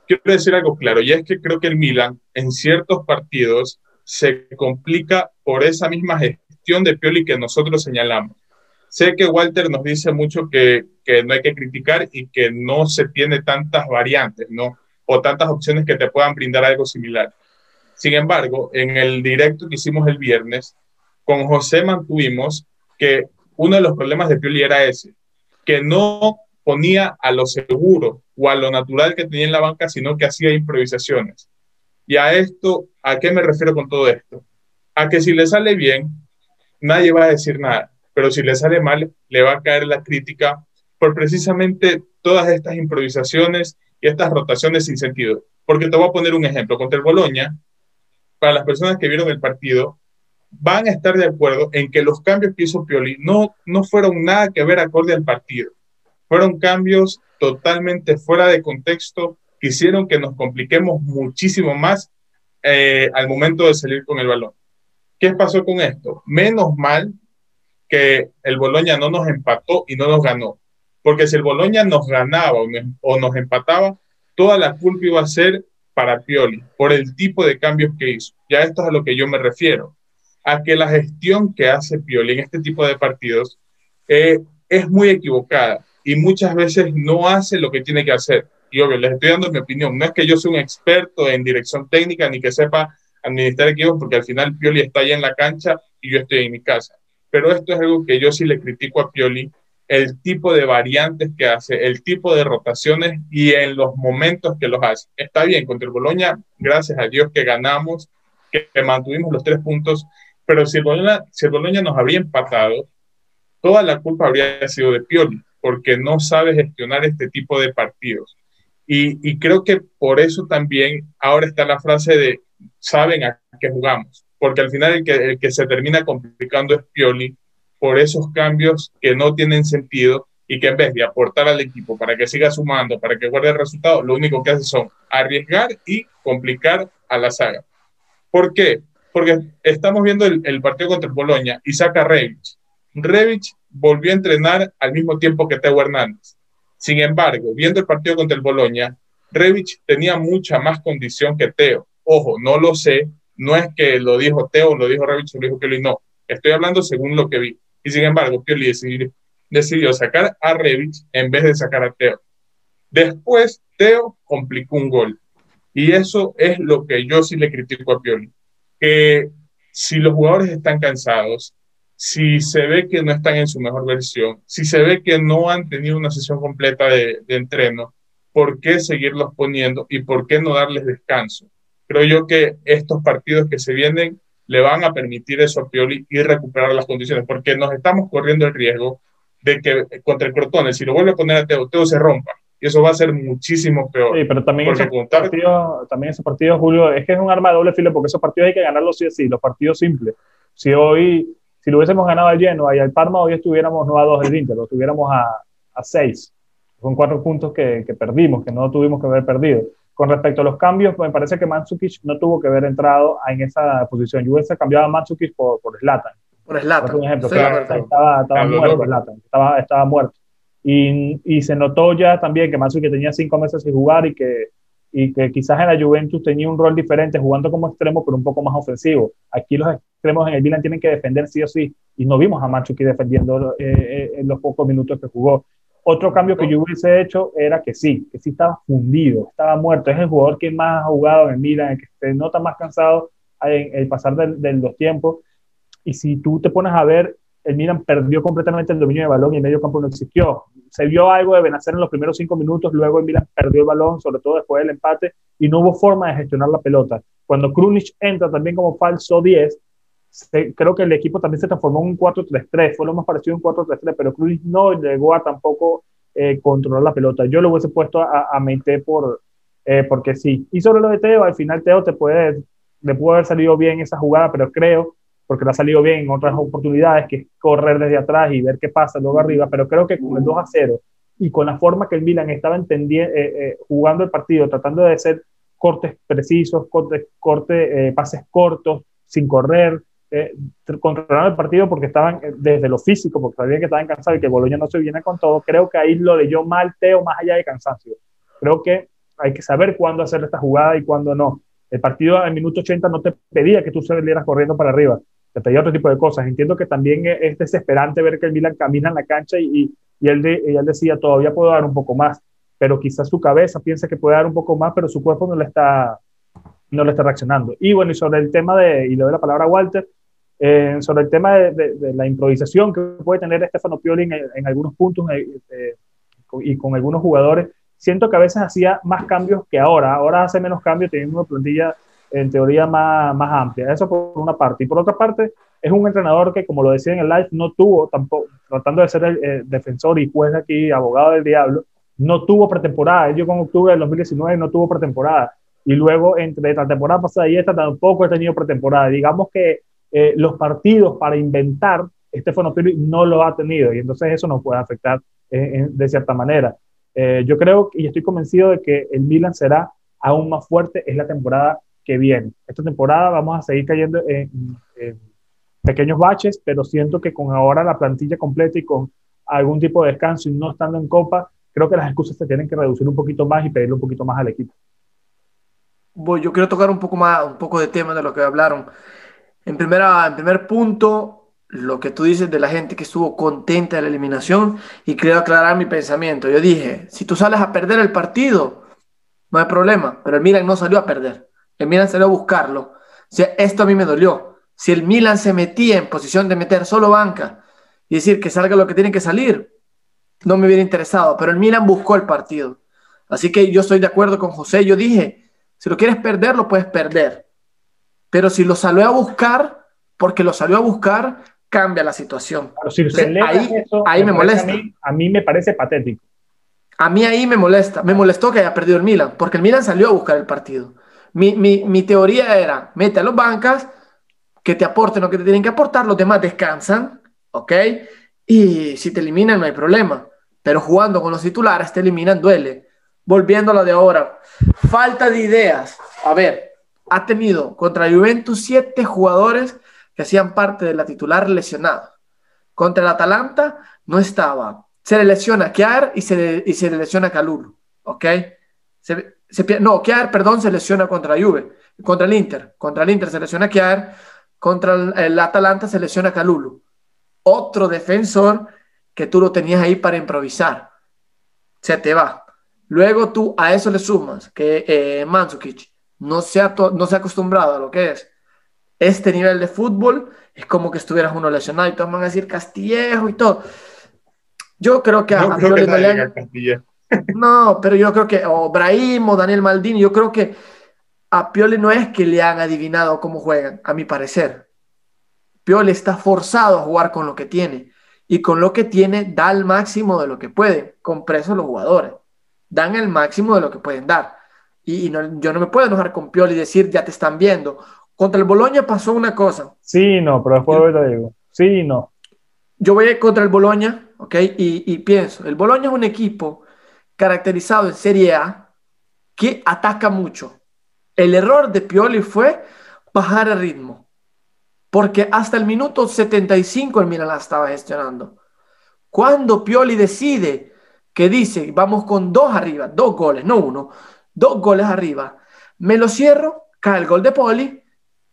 quiero decir algo claro, y es que creo que el Milan en ciertos partidos se complica por esa misma gestión de Pioli que nosotros señalamos. Sé que Walter nos dice mucho que, que no hay que criticar y que no se tiene tantas variantes, ¿no? O tantas opciones que te puedan brindar algo similar. Sin embargo, en el directo que hicimos el viernes, con José mantuvimos que uno de los problemas de Pioli era ese, que no ponía a lo seguro o a lo natural que tenía en la banca, sino que hacía improvisaciones. Y a esto, ¿a qué me refiero con todo esto? A que si le sale bien, nadie va a decir nada, pero si le sale mal, le va a caer la crítica por precisamente todas estas improvisaciones y estas rotaciones sin sentido. Porque te voy a poner un ejemplo. Contra el Boloña, para las personas que vieron el partido, van a estar de acuerdo en que los cambios que hizo Pioli no, no fueron nada que ver acorde al partido. Fueron cambios totalmente fuera de contexto que hicieron que nos compliquemos muchísimo más eh, al momento de salir con el balón. ¿Qué pasó con esto? Menos mal que el Boloña no nos empató y no nos ganó. Porque si el Boloña nos ganaba o nos empataba, toda la culpa iba a ser para Pioli por el tipo de cambios que hizo. Ya esto es a lo que yo me refiero, a que la gestión que hace Pioli en este tipo de partidos eh, es muy equivocada y muchas veces no hace lo que tiene que hacer. Y obvio, les estoy dando mi opinión. No es que yo sea un experto en dirección técnica ni que sepa administrar equipos, porque al final Pioli está allá en la cancha y yo estoy en mi casa. Pero esto es algo que yo sí le critico a Pioli el tipo de variantes que hace, el tipo de rotaciones y en los momentos que los hace. Está bien, contra el Boloña, gracias a Dios que ganamos, que, mantuvimos los tres puntos, pero si el, Boloña, si el nos habría empatado, toda la culpa habría sido de Pioli, porque no sabe gestionar este tipo de partidos. Y, y creo que por eso también ahora está la frase de saben a qué jugamos, porque al final el que, el que se termina complicando es Pioli por esos cambios que no tienen sentido y que en vez de aportar al equipo para que siga sumando, para que guarde el resultado, lo único que hace son arriesgar y complicar a la saga. ¿Por qué? Porque estamos viendo el, partido contra el Boloña y saca Revich. Revich volvió a entrenar al mismo tiempo que Teo Hernández. Sin embargo, viendo el partido contra el Boloña, Revich tenía mucha más condición que Teo. Ojo, no lo sé, no es que lo dijo Teo, lo dijo Revich, lo dijo Kelly, no. Estoy hablando según lo que vi. Y sin embargo, Pioli decidió, sacar a Revich en vez de sacar a Teo. Después, Teo complicó un gol. Y eso es lo que yo sí le critico a Pioli. Que si los jugadores están cansados, si se ve que no están en su mejor versión, si se ve que no han tenido una sesión completa de, de entreno, ¿por qué seguirlos poniendo y por qué no darles descanso? Creo yo que estos partidos que se vienen le van a permitir eso a Pioli y recuperar las condiciones, porque nos estamos corriendo el riesgo de que contra el Crotone, si lo vuelve a poner a Teo, Teo se rompa. Y eso va a ser muchísimo peor. Sí, pero también ese, partido, también ese partido, Julio, es que es un arma de doble filo, porque esos partidos hay que ganarlos sí así, los partidos simples. Si hoy, si lo hubiésemos ganado al Lleno y al Parma, hoy estuviéramos no a dos del Inter, lo estuviéramos a, a seis. Son cuatro puntos que, que perdimos, que no tuvimos que haber perdido. Con respecto a los cambios, me parece que Mandzukic no tuvo que haber entrado en esa posición. Yo hubiese cambiado a Mandzukic por, por Zlatan. Por Zlatan. Por ejemplo, estaba, estaba muerto Zlatan, estaba, estaba muerto. Y, y, se notó ya también que Mandzukic tenía cinco meses sin jugar y que, y que quizás en la Juventus tenía un rol diferente jugando como extremo, pero un poco más ofensivo. Aquí los extremos en el Milan tienen que defender sí o sí, y no vimos a Mandzukic defendiendo eh, eh, en los pocos minutos que jugó. Otro cambio que yo hubiese hecho era que sí, que sí estaba fundido, estaba muerto. Es el jugador que más ha jugado en el Milan, el que se nota más cansado en el pasar de, los tiempos. Y si tú te pones a ver, el Milan perdió completamente el dominio de balón y el medio campo no existió. Se vio algo de Benacer en los primeros cinco minutos, luego el Milan perdió el balón, sobre todo después del empate, y no hubo forma de gestionar la pelota. Cuando Krunic entra también como falso 10, creo que el equipo también se transformó en un 4-3-3, fue lo más parecido a un 4-3-3, pero Cruz no llegó a tampoco eh, controlar la pelota. Yo lo hubiese puesto a, a por, eh, porque sí. Y sobre lo de Teo, al final Teo te puede, le puede haber salido bien esa jugada, pero creo, porque le ha salido bien en otras oportunidades, que es correr desde atrás y ver qué pasa luego arriba, pero creo que con el 2 0 y con la forma que el Milan estaba entendiendo, eh, jugando el partido, tratando de hacer cortes precisos, cortes, corte, pases cortos, sin correr, eh, controlaron el partido porque estaban eh, desde lo físico, porque sabían que estaban cansados y que Boloña no se viene con todo. Creo que ahí lo leyó mal Teo más allá de cansancio. Creo que hay que saber cuándo hacer esta jugada y cuándo no. El partido en minuto 80 no te pedía que tú salieras corriendo para arriba, te pedía otro tipo de cosas. Entiendo que también es desesperante ver que el Milan camina en la cancha y, y, él, de, él decía, todavía puedo dar un poco más, pero quizás su cabeza piensa que puede dar un poco más, pero su cuerpo no le está, no le está reaccionando. Y bueno, y sobre el tema de, y le doy la palabra a Walter, eh, sobre el tema de, la improvisación que puede tener Stefano Pioli en, algunos puntos eh, eh, y con algunos jugadores, siento que a veces hacía más cambios que ahora. Ahora hace menos cambios teniendo una plantilla en teoría más, más amplia. Eso por una parte. Y por otra parte, es un entrenador que, como lo decía en el live, no tuvo tampoco, tratando de ser el defensor y juez aquí, abogado del diablo, no tuvo pretemporada. Yo con octubre del 2019 no tuvo pretemporada. Y luego, entre la temporada pasada y esta, tampoco he tenido pretemporada. Digamos que eh, los partidos para inventar, Stefano Pioli no lo ha tenido y entonces eso nos puede afectar eh, de cierta manera. Eh, yo creo y estoy convencido de que el Milan será aún más fuerte en la temporada que viene. Esta temporada vamos a seguir cayendo en, pequeños baches, pero siento que con ahora la plantilla completa y con algún tipo de descanso y no estando en Copa, creo que las excusas se tienen que reducir un poquito más y pedirle un poquito más al equipo. Yo quiero tocar un poco más, un poco de tema de lo que hablaron. En, primera, en primer punto, lo que tú dices de la gente que estuvo contenta de la eliminación y quiero aclarar mi pensamiento. Yo dije, si tú sales a perder el partido, no hay problema, pero el Milan no salió a perder. El Milan salió a buscarlo. O sea, esto a mí me dolió. Si el Milan se metía en posición de meter solo banca y decir que salga lo que tiene que salir, no me hubiera interesado, pero el Milan buscó el partido. Así que yo estoy de acuerdo con José. Yo dije, si lo quieres perder, lo puedes perder. Pero si lo salió a buscar, porque lo salió a buscar, cambia la situación. ahí, me molesta. A mí, me parece patético. A mí ahí me molesta. Me molestó que haya perdido el Milan, porque el Milan salió a buscar el partido. Mi, mi teoría era, mete a los bancas, que te aporten lo que te tienen que aportar, los demás descansan, ¿ok? Y si te eliminan no hay problema pero jugando con los titulares te eliminan, duele. Volviendo a la de ahora, falta de ideas. A ver, ha tenido contra Juventus siete jugadores que hacían parte de la titular lesionada. Contra el Atalanta no estaba. Se le lesiona Kiar y se le, y se le lesiona Calulu. ¿Ok? Se, no, Kiar, perdón, se lesiona contra Juve. Contra el Inter. Contra el Inter se lesiona Kiar. Contra el, el Atalanta se lesiona Calulu. Otro defensor que tú lo tenías ahí para improvisar. Se te va. Luego tú a eso le sumas que eh, no se, ha no se ha acostumbrado a lo que es este nivel de fútbol. Es como que estuvieras uno lesionado y todos van a decir Castillejo y todo. Yo creo que a, no, no, pero yo creo que o Brahim o Daniel Maldini, yo creo que a Pioli no es que le han adivinado cómo juegan, a mi parecer. Pioli está forzado a jugar con lo que tiene y con lo que tiene da el máximo de lo que puede. Con presos los jugadores dan el máximo de lo que pueden dar. Y, yo no me puedo enojar con Pioli y decir, ya te están viendo. Contra el Boloña pasó una cosa. Sí, no, pero después lo digo. Sí, no. Yo voy contra el Boloña, ¿ok? Y, y pienso, el Boloña es un equipo caracterizado en Serie A que ataca mucho. El error de Pioli fue bajar el ritmo porque hasta el minuto 75 el Milan la estaba gestionando. Cuando Pioli decide que dice, vamos con dos arriba, dos goles, no uno, dos goles arriba, me lo cierro, cae el gol de Poli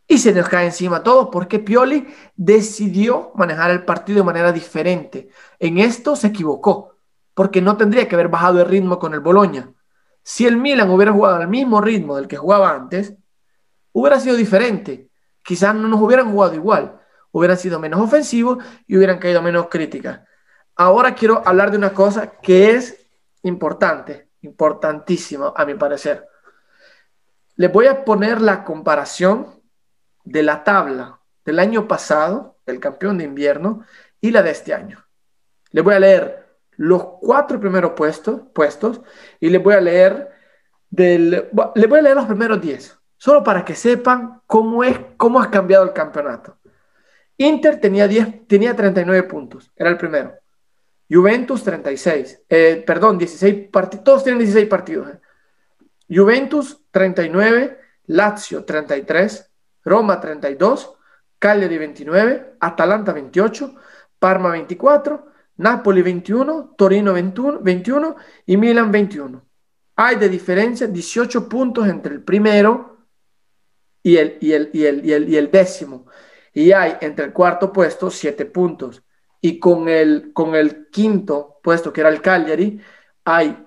y se nos cae encima todo porque Pioli decidió manejar el partido de manera diferente. En esto se equivocó, porque no tendría que haber bajado el ritmo con el Boloña. Si el Milan hubiera jugado al mismo ritmo del que jugaba antes, hubiera sido diferente quizás no nos hubieran jugado igual, hubieran sido menos ofensivos y hubieran caído menos críticas. Ahora quiero hablar de una cosa que es importante, importantísima a mi parecer. Les voy a poner la comparación de la tabla del año pasado, del campeón de invierno, y la de este año. Les voy a leer los cuatro primeros puestos, puestos y les voy a leer del, les voy a leer los primeros diez solo para que sepan cómo, es, cómo ha cambiado el campeonato. Inter tenía, 10, tenía 39 puntos, era el primero. Juventus 36, eh, perdón, 16 partidos, todos tienen 16 partidos. Eh. Juventus 39, Lazio 33, Roma 32, Cagliari 29, Atalanta 28, Parma 24, Napoli 21, Torino 21, 21 y Milan 21. Hay de diferencia 18 puntos entre el primero y el, y el, y el, y el, y el décimo. Y hay entre el cuarto puesto siete puntos. Y con el, con el quinto puesto, que era el Cagliari, hay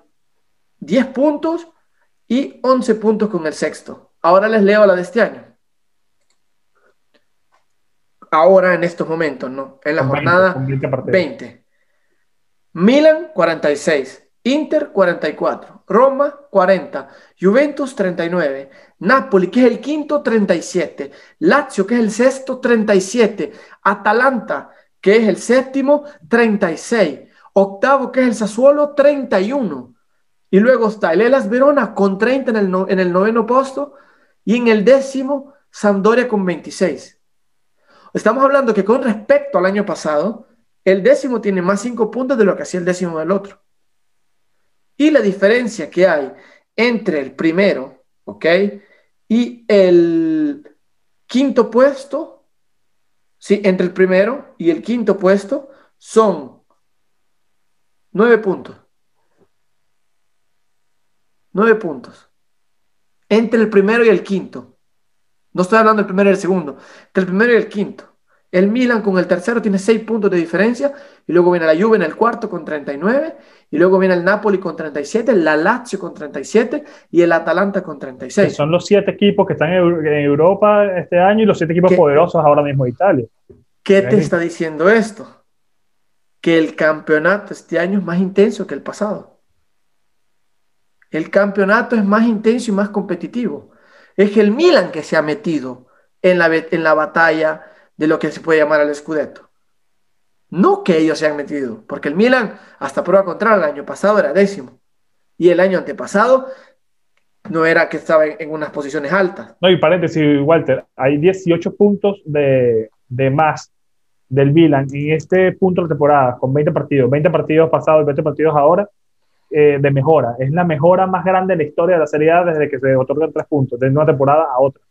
10 puntos y 11 puntos con el sexto. Ahora les leo la de este año. Ahora en estos momentos, ¿no? En la jornada 20, 20. Milan 46, Inter 44, Roma 40, Juventus 39, Napoli que es el quinto 37, Lazio que es el sexto 37, Atalanta que es el séptimo 36, octavo que es el Sassuolo 31. Y luego está el Elas Verona con 30 en el, en el noveno puesto y en el décimo Sampdoria con 26. Estamos hablando que con respecto al año pasado, el décimo tiene más 5 puntos de lo que hacía el décimo del otro. Y la diferencia que hay entre el primero, ¿ok? Y el quinto puesto Sí, entre el primero y el quinto puesto son nueve puntos. Nueve puntos. Entre el primero y el quinto. No estoy hablando del primero y el segundo. Entre el primero y el quinto. El Milan con el tercero tiene 6 puntos de diferencia y luego viene la Juve en el cuarto con 39 y luego viene el Napoli con 37, la Lazio con 37 y el Atalanta con 36. son los siete equipos que están en Europa este año y los siete equipos poderosos ahora mismo de Italia. ¿Qué te está diciendo esto? Que el campeonato este año es más intenso que el pasado. El campeonato es más intenso y más competitivo. Es el Milan que se ha metido en la, en la batalla de lo que se puede llamar el Scudetto. No que ellos se han metido, porque el Milan, hasta prueba contraria, el año pasado era décimo. Y el año antepasado no era que estaba en, unas posiciones altas. No, y paréntesis, Walter, hay 18 puntos de, más del Milan en este punto de la temporada, con 20 partidos, 20 partidos pasados y 20 partidos ahora, eh, de mejora. Es la mejora más grande en la historia de la Serie A desde que se otorgan tres puntos, de una temporada a otra.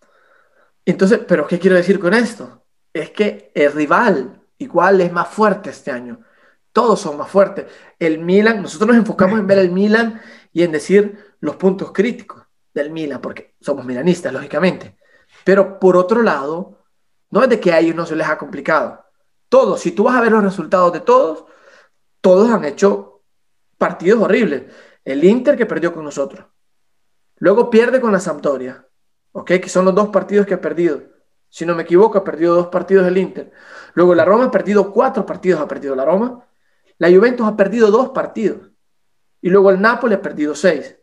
Entonces, ¿pero qué quiero decir con esto? Es que el rival igual es más fuerte este año. Todos son más fuertes. El Milan, nosotros nos enfocamos en ver el Milan y en decir los puntos críticos del Milan, porque somos milanistas, lógicamente. Pero por otro lado, no es de que a ellos no se les ha complicado. Todos, si tú vas a ver los resultados de todos, todos han hecho partidos horribles. El Inter que perdió con nosotros. Luego pierde con la Sampdoria, ¿ok? Que son los dos partidos que ha perdido. Si no me equivoco, ha perdido dos partidos el Inter. Luego la Roma ha perdido cuatro partidos, ha perdido la Roma. La Juventus ha perdido dos partidos. Y luego el Napoli ha perdido seis.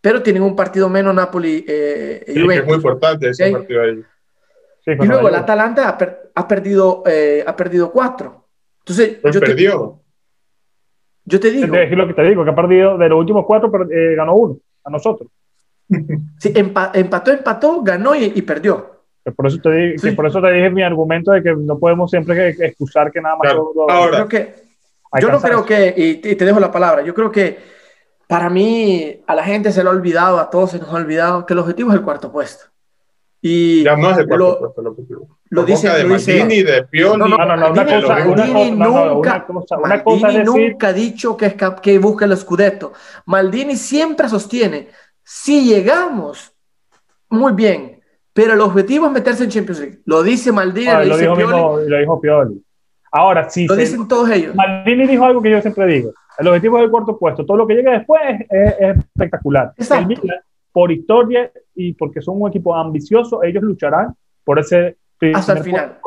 Pero tienen un partido menos Napoli eh, sí, Juventus. es muy importante ese partido ahí. y luego el Atalanta ha, perdido, eh, ha perdido cuatro. Entonces, pues yo perdió. Te, yo te digo. Es lo que te digo, que ha perdido de los últimos cuatro, eh, ganó uno, a nosotros. Sí, empató, empató, ganó y perdió por eso te dije, por eso te dije mi argumento de que no podemos siempre excusar que nada más. Ahora, que, yo no creo que, y, te dejo la palabra, yo creo que para mí a la gente se le ha olvidado, a todos se nos ha olvidado que el objetivo es el cuarto puesto. Y ya no es el cuarto puesto el objetivo. Lo dice, de Maldini, de Pioli. No, no, no, no una cosa, Maldini nunca, una cosa, Maldini nunca ha dicho que, que busque el Scudetto. Maldini siempre sostiene, si llegamos, muy bien, pero el objetivo es meterse en Champions League. Lo dice Maldini, lo, dice dijo Pioli. lo dijo Pioli. Ahora sí. Lo dicen todos ellos. Maldini dijo algo que yo siempre digo. El objetivo es el cuarto puesto. Todo lo que llegue después es, espectacular. por historia y porque son un equipo ambicioso, ellos lucharán por ese hasta el final.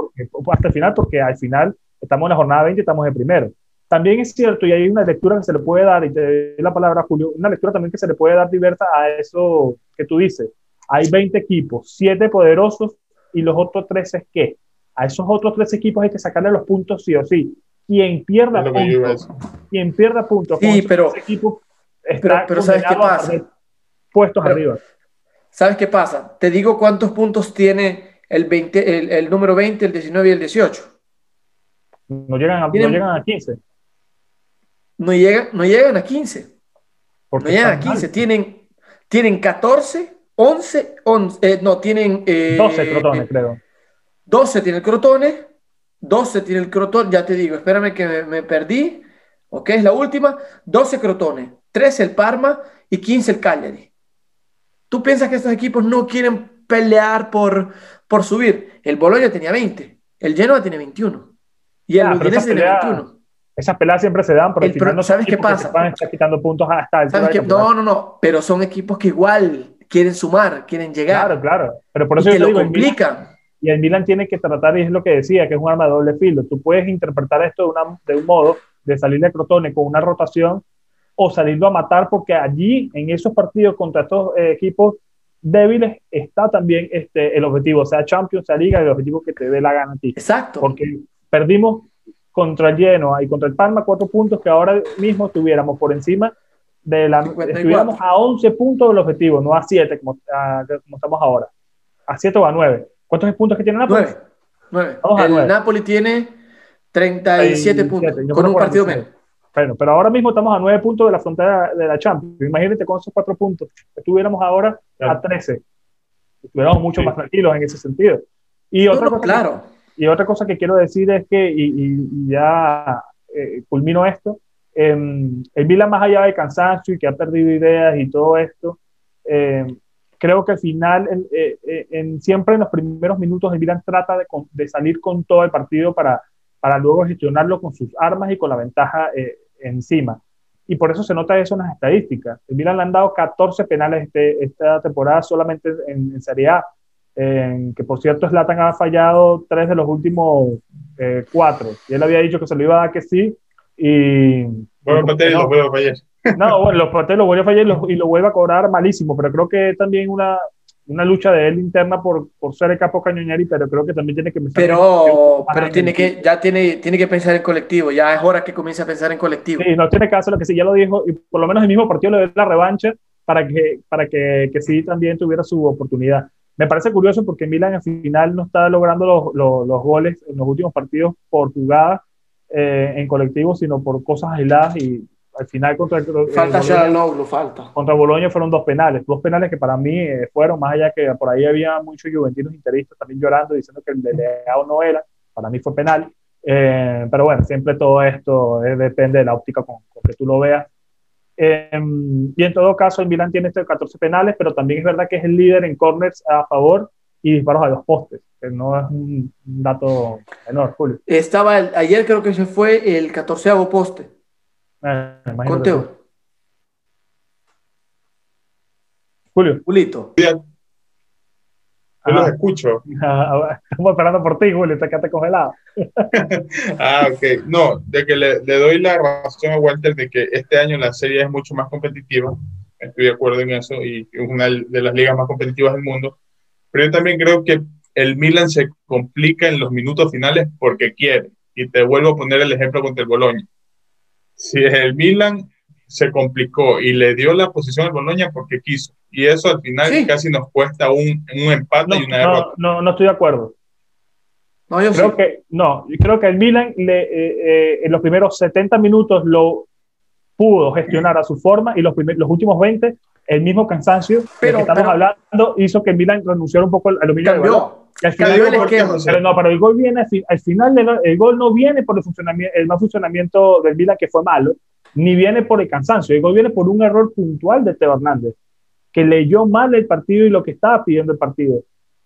hasta el final, porque al final estamos en la jornada 20 y estamos de primero. También es cierto, y hay una lectura que se le puede dar, y te doy la palabra, Julio, una lectura también que se le puede dar diversa a eso que tú dices hay 20 equipos, 7 poderosos y los otros 13 qué. A esos otros 3 equipos hay que sacarle los puntos sí o sí. Quien pierda puntos, quien pierda puntos sí, pero, equipos está pero, ¿sabes qué pasa? Puestos arriba. ¿Sabes qué pasa? Te digo cuántos puntos tiene el, 20, el, número 20, el 19 y el 18. No llegan a, no llegan a 15. No llegan, no llegan a 15. no llegan a 15. Tienen, tienen 14 11, 11 eh, no, tienen... Eh, 12 crotones, creo. 12 tiene el crotone, 12 tiene el crotone, ya te digo, espérame que me, perdí, ok, es la última, 12 crotones, 13 el Parma y 15 el Cagliari. ¿Tú piensas que estos equipos no quieren pelear por, por subir? El Bologna tenía 20, el Genoa tiene 21 y el Udinese tiene 21. Esas peleas siempre se dan, pero al final no ¿sabes qué pasa? quitando puntos hasta el No, no, no, pero son equipos que igual quieren sumar, quieren llegar. Claro, claro. Pero por eso y te lo complican. y el Milan tiene que tratar, y es lo que decía, que es un arma de doble filo. Tú puedes interpretar esto de, una, de un modo de salir de Crotone con una rotación o salirlo a matar, porque allí, en esos partidos contra estos eh, equipos débiles, está también este, el objetivo, sea Champions, sea Liga, el objetivo que te dé la gana a ti. Exacto. Porque perdimos contra el Genoa y contra el Palma cuatro puntos que ahora mismo tuviéramos por encima de la, estuviéramos a 11 puntos del objetivo, no a 7 como, estamos ahora. A 7 o a 9. ¿Cuántos puntos que tiene Napoli? 9. 9. El Napoli tiene 37 puntos, con un partido menos. Bueno, pero ahora mismo estamos a 9 puntos de la frontera de la Champions. Imagínate con esos 4 puntos. Estuviéramos ahora a 13. Estuviéramos mucho más tranquilos en ese sentido. Y otra cosa, claro. y otra cosa que quiero decir es que, y, ya eh, culmino esto, em, el Milan más allá de cansancio y que ha perdido ideas y todo esto, em, creo que al final, eh, eh, en, siempre en los primeros minutos, el Milan trata de, de, salir con todo el partido para, para luego gestionarlo con sus armas y con la ventaja encima. Y por eso se nota eso en las estadísticas. El Milan le han dado 14 penales este, esta temporada solamente en, en Serie A que por cierto Slatan ha fallado tres de los últimos eh, cuatro. Y él había dicho que se lo iba a dar que sí. Y, bueno, no, lo vuelve a fallar. No, <laughs> bueno, los pateos los vuelve a fallar y lo, vuelve a cobrar malísimo, pero creo que también una, una lucha de él interna por, por ser el capo cañoñari, pero creo que también tiene que pensar pero pero tiene que ya tiene tiene que pensar en colectivo ya es hora que comience a pensar en colectivo. Sí no tiene caso lo que sí ya lo dijo y por lo menos el mismo partido le dio la revancha para que para que, que sí también tuviera su oportunidad. Me parece curioso porque Milan al final no está logrando los, los, goles en los últimos partidos por jugadas eh, en colectivo, sino por cosas aisladas y al final contra el, falta Bologna, falta. Contra Boloña fueron dos penales, dos penales que para mí eh, fueron, más allá que por ahí había muchos juventinos interistas también llorando diciendo que el de Leao no era, para mí fue penal. Eh, pero bueno, siempre todo esto depende de la óptica con, con que tú lo veas. Em, y en todo caso, el Milan tiene estos 14 penales, pero también es verdad que es el líder en corners a favor y disparos a los postes, que no es un, dato menor, Julio. Estaba ayer creo que se fue el 14 poste. Eh, Conteo. Julio. Julito. Yo los escucho. <laughs> Estamos esperando por ti, Julio, te quedaste congelado. <laughs> ah, ok. No, de que le, le, doy la razón a Walter de que este año la serie es mucho más competitiva. Estoy de acuerdo en eso y es una de las ligas más competitivas del mundo. Pero yo también creo que el Milan se complica en los minutos finales porque quiere. Y te vuelvo a poner el ejemplo contra el Boloña. Si el Milan se complicó y le dio la posición al Boloña porque quiso. Y eso al final casi nos cuesta un, un empate y una derrota. No, no, estoy de acuerdo. No, yo creo que no, creo que el Milan le, eh, eh, en los primeros 70 minutos lo pudo gestionar a su forma y los, los últimos 20 el mismo cansancio pero, que estamos hablando hizo que el Milan renunciara un poco al dominio cambió, al final, pero no, pero el gol viene al final el gol no viene por el funcionamiento el mal funcionamiento del Milan que fue malo ni viene por el cansancio, el gol viene por un error puntual de Teo Hernández, que leyó mal el partido y lo que estaba pidiendo el partido.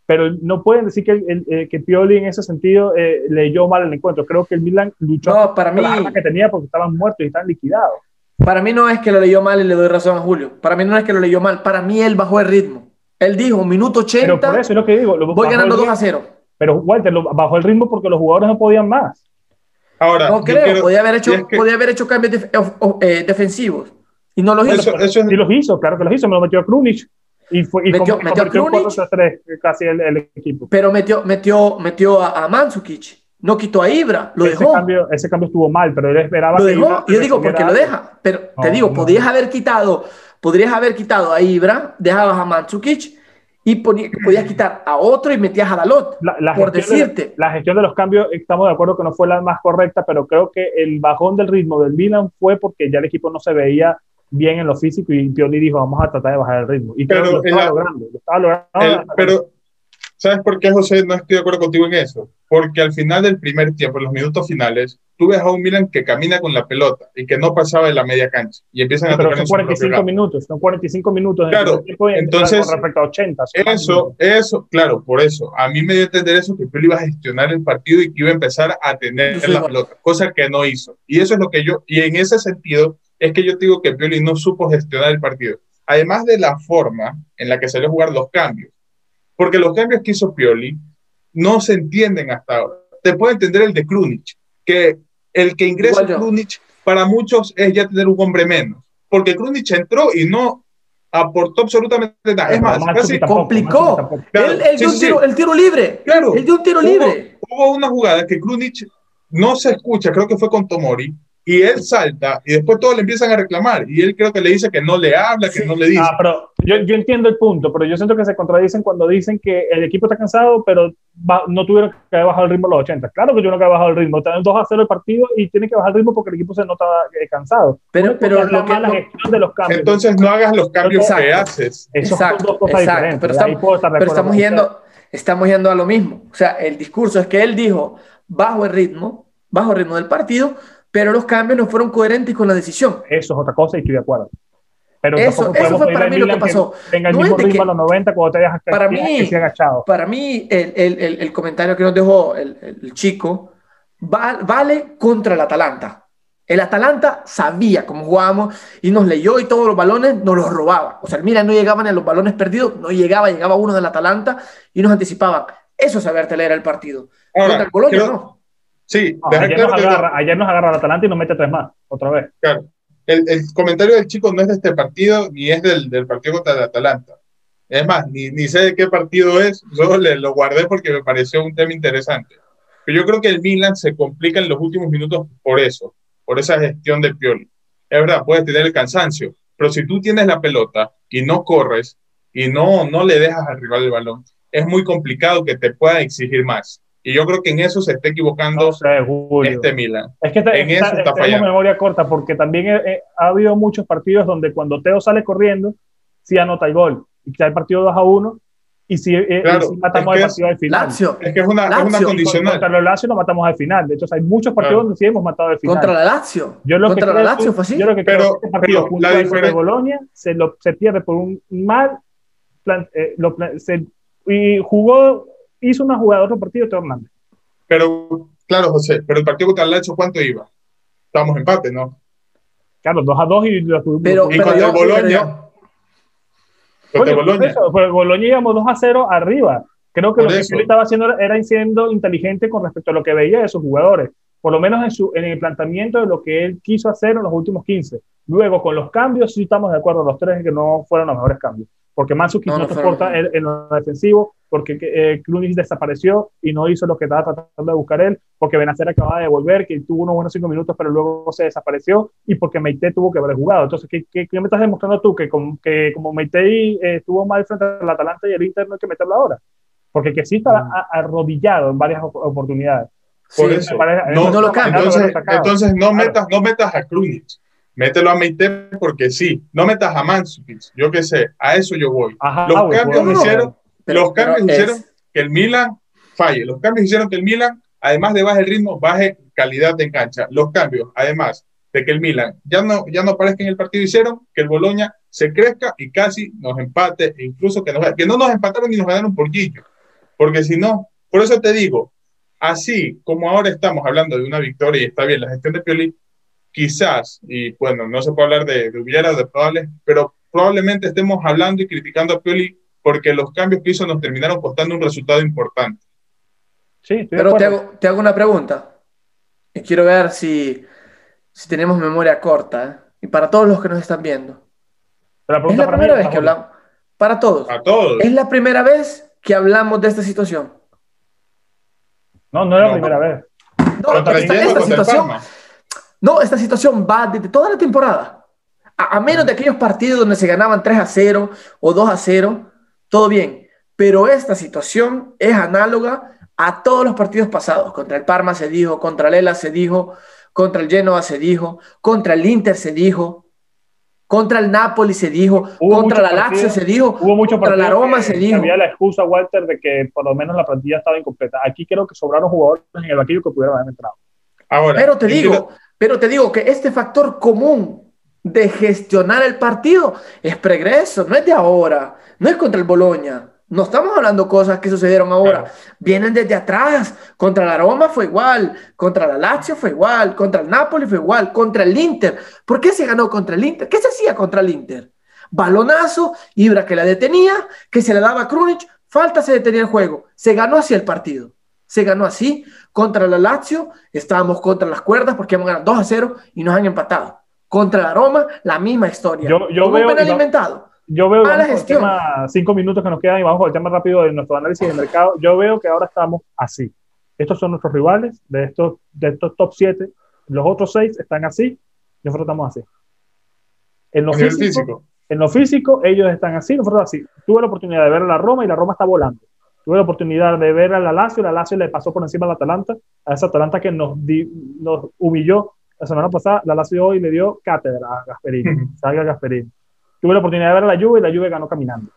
Pero no pueden decir que, el, eh, que Pioli en ese sentido eh, leyó mal el encuentro. Creo que el Milan luchó no, para mí, la que tenía porque estaban muertos y estaban liquidados. Para mí no es que lo leyó mal y le doy razón a Julio. Para mí no es que lo leyó mal. Para mí él bajó el ritmo. Él dijo, minuto 80, pero por eso es lo que digo, voy ganando 2 a 0. Pero Walter, bajó el ritmo porque los jugadores no podían más. Ahora, no creo, podía, haber hecho, podía haber hecho cambios eh, defensivos. Y no los hizo. Eso, Y los hizo, claro que los hizo, me lo metió a Krunic. Y, fue, y metió, metió a Krunic, casi el, el, equipo. Pero metió, metió, metió a, a. No quitó a Ibra, lo ese dejó. Cambio, ese cambio estuvo mal, pero él esperaba. Lo dejó. yo digo, porque lo deja. Pero te digo, podrías haber quitado, podrías haber quitado a Ibra, dejabas a Mandzukic y podías quitar a otro y metías a Dalot, la, por decirte. la gestión de los cambios, estamos de acuerdo que no fue la más correcta, pero creo que el bajón del ritmo del Milan fue porque ya el equipo no se veía bien en lo físico y Pioli dijo, vamos a tratar de bajar el ritmo. Y pero lo estaba logrando. Lo estaba logrando pero ¿Sabes por qué, José, no estoy de acuerdo contigo en eso? Porque al final del primer tiempo, en los minutos finales, tú ves a un Milan que camina con la pelota y que no pasaba de la media cancha. Y empiezan a Pero son 45 minutos, son 45 minutos. Claro, entonces, respecto a 80. Eso, eso, claro, por eso. A mí me dio a entender eso, que Peli iba a gestionar el partido y que iba a empezar a tener la pelota, cosa que no hizo. Y eso es lo que yo, y en ese sentido, es que yo digo que Pioli no supo gestionar el partido. Además de la forma en la que se le jugar los cambios porque los cambios que hizo Pioli no se entienden hasta ahora. Te puede entender el de Krunic, que el que ingresa a Krunic para muchos es ya tener un hombre menos, porque Krunic entró y no aportó absolutamente nada. Es más, casi complicó. él, dio un tiro, el tiro libre. Claro. Dio un tiro libre. Hubo una jugada que Krunic no se escucha, creo que fue con Tomori, y él salta y después todos le empiezan a reclamar y él creo que le dice que no le habla, que no le dice. Ah, pero yo, yo, entiendo el punto, pero yo siento que se contradicen cuando dicen que el equipo está cansado, pero no tuvieron que bajar el ritmo a los 80. Claro que yo no que bajado el ritmo, están 2 a 0 el partido y tiene que bajar el ritmo porque el equipo se nota eh, cansado. Pero, pero lo que, la gestión de los cambios. Entonces no hagas los cambios que haces. exacto, exacto, Pero, estamos, pero estamos yendo estamos yendo a lo mismo. O sea, el discurso es que él dijo bajo el ritmo, bajo el ritmo del partido, pero los cambios no fueron coherentes con la decisión. Eso es otra cosa y estoy de acuerdo. Pero eso, eso fue para mí lo que pasó. Venga el mismo ritmo a los 90 cuando te dejas para mí, agachado. Para mí, el, el, el, comentario que nos dejó el, chico vale contra el Atalanta. El Atalanta sabía cómo jugábamos y nos leyó y todos los balones nos los robaba. O sea, mira, no llegaban a los balones perdidos, no llegaba, llegaba uno del Atalanta y nos anticipaban. Eso es saberte leer el partido. Contra el Colonia, ¿no? Sí, ayer, nos agarra, ayer, nos agarra, el Atalanta y nos mete tres más, otra vez. Claro. El, el, comentario del chico no es de este partido ni es del, del partido contra el Atalanta. Es más, ni, ni, sé de qué partido es, solo le, lo guardé porque me pareció un tema interesante. Pero yo creo que el Milan se complica en los últimos minutos por eso por esa gestión de Pioli. Es verdad, puedes tener el cansancio, pero si tú tienes la pelota y no corres y no, no le dejas al rival el balón, es muy complicado que te pueda exigir más. Y yo creo que en eso se está equivocando este Milan. Es que en eso está, fallando. memoria corta porque también ha habido muchos partidos donde cuando Teo sale corriendo, sí anota el gol. Y que hay partido 2 a 1 y si, eh, matamos al partido al final. es que es una, es una condicional. Contra los Lazio lo matamos al final. De hecho, hay muchos partidos donde sí hemos matado al final. Contra la Lazio. Yo lo contra que la Lazio fue así. Yo lo que pero, creo que este partido la diferencia... de Bolonia se, lo, se pierde por un mal plan, eh, lo, se, y jugó, hizo una jugada otro partido, Teo Hernández. Pero, claro, José, pero el partido contra el Lazio, ¿cuánto iba? Estábamos empate, ¿no? Claro, 2 a 2 y, pero, y contra el Bolonia bueno, Boloña. Pues Boloña íbamos 2 a 0 arriba. Creo que lo que él estaba haciendo era siendo inteligente con respecto a lo que veía de sus jugadores, por lo menos en, su, en el planteamiento de lo que él quiso hacer en los últimos 15. Luego, con los cambios, sí estamos de acuerdo los tres en que no fueron los mejores cambios porque Mansuki no, no, soporta en, lo defensivo, porque eh, desapareció y no hizo lo que estaba tratando de buscar él, porque Benacer acababa de volver, que tuvo unos buenos cinco minutos, pero luego se desapareció, y porque Meite tuvo que haber jugado. Entonces, ¿qué, qué, me estás demostrando tú? Que, como, que como Meite eh, estuvo mal frente al Atalanta y el Inter no hay que meterlo ahora. Porque que sí estaba mm. arrodillado en varias oportunidades. Por eso. no, no, lo cambia. Entonces, entonces no, metas, no metas a Krunic mételo a Meite porque sí, no metas a Mandzukic, yo qué sé, a eso yo voy. los cambios hicieron, los cambios hicieron que el Milan falle, los cambios hicieron que el Milan, además de bajar el ritmo, baje calidad de cancha. Los cambios, además de que el Milan ya no, ya no aparezca en el partido, hicieron que el Boloña se crezca y casi nos empate, e incluso que, nos, que no nos empataron ni nos ganaron por Gillo, porque si no, por eso te digo, así como ahora estamos hablando de una victoria y está bien la gestión de Pioli, quizás, y bueno, no se puede hablar de, de hubiera, de probables, pero probablemente estemos hablando y criticando a Pioli porque los cambios que hizo nos terminaron costando un resultado importante. Sí, pero te hago, te hago, una pregunta. Y quiero ver si, si tenemos memoria corta. ¿eh? Y para todos los que nos están viendo. es la primera vez que hablamos. Para todos. Para todos. Es la primera vez que hablamos de esta situación. No, no es la primera vez. No, esta, situación, no, esta situación va desde toda la temporada. A, menos de aquellos partidos donde se ganaban 3 a 0 o 2 a 0, todo bien. Pero esta situación es análoga a todos los partidos pasados. Contra el Parma se dijo, contra el Ela se dijo, contra el Genoa se dijo, contra el Inter se dijo, contra el Napoli se dijo, contra la Lazio se dijo, hubo mucho contra la Roma se dijo. Había la excusa, Walter, de que por lo menos la plantilla estaba incompleta. Aquí creo que sobraron jugadores en el banquillo que pudieran haber entrado. Ahora, Pero te digo, pero te digo que este factor común de gestionar el partido es pregreso, no es de ahora, no es contra el Boloña. No estamos hablando cosas que sucedieron ahora, vienen desde atrás. Contra la Roma fue igual, contra la Lazio fue igual, contra el Napoli fue igual, contra el Inter. ¿Por qué se ganó contra el Inter? ¿Qué se hacía contra el Inter? Balonazo, Ibra que la detenía, que se le daba a Krunic, falta se detenía el juego. Se ganó así el partido. Se ganó así. Contra la Lazio estábamos contra las cuerdas porque hemos ganado 2 a 0 y nos han empatado. Contra la Roma, la misma historia. Yo, yo veo, alimentado. Yo veo la gestión. cinco minutos que nos quedan y vamos con el tema rápido de nuestro análisis de mercado. Yo veo que ahora estamos así. Estos son nuestros rivales de estos, de estos top 7. Los otros 6 están así. Nosotros estamos así. En lo, físico, en lo físico, ellos están así, nosotros así. Tuve la oportunidad de ver a la Roma y la Roma está volando. Tuve la oportunidad de ver a la Lazio, la Lazio le pasó por encima al Atalanta, a esa Atalanta que nos, nos humilló la semana pasada, la Lazio hoy le dio cátedra a Gasperini, salga Gasperini. Tuve la oportunidad de ver a la Juve y la Juve ganó caminando.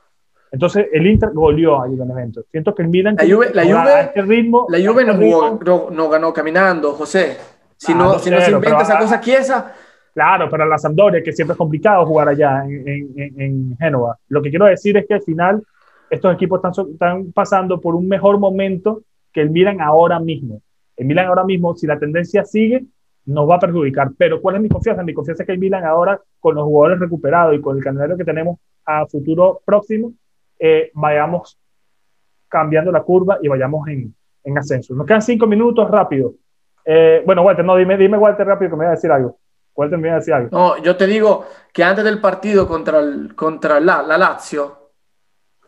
Entonces el Inter goleó a Benevento. Siento que el Milan la Juve, la Juve, este ritmo, la Juve este no, no, ganó caminando, José. Si no, si no se inventa esa cosa quiesa. Claro, pero la Sampdoria, que siempre es complicado jugar allá en, en, en, Génova. Lo que quiero decir es que al final estos equipos están, están pasando por un mejor momento que el Milan ahora mismo. El Milan ahora mismo, si la tendencia sigue, nos va a perjudicar. Pero ¿cuál es mi confianza? Mi confianza es que el Milan ahora, con los jugadores recuperados y con el calendario que tenemos a futuro próximo, eh, vayamos cambiando la curva y vayamos en, en, ascenso. Nos quedan cinco minutos, rápido. Eh, bueno, Walter, no, dime, dime, Walter, rápido, que me voy a decir algo. Walter me va a decir algo. No, yo te digo que antes del partido contra, el, contra la, la Lazio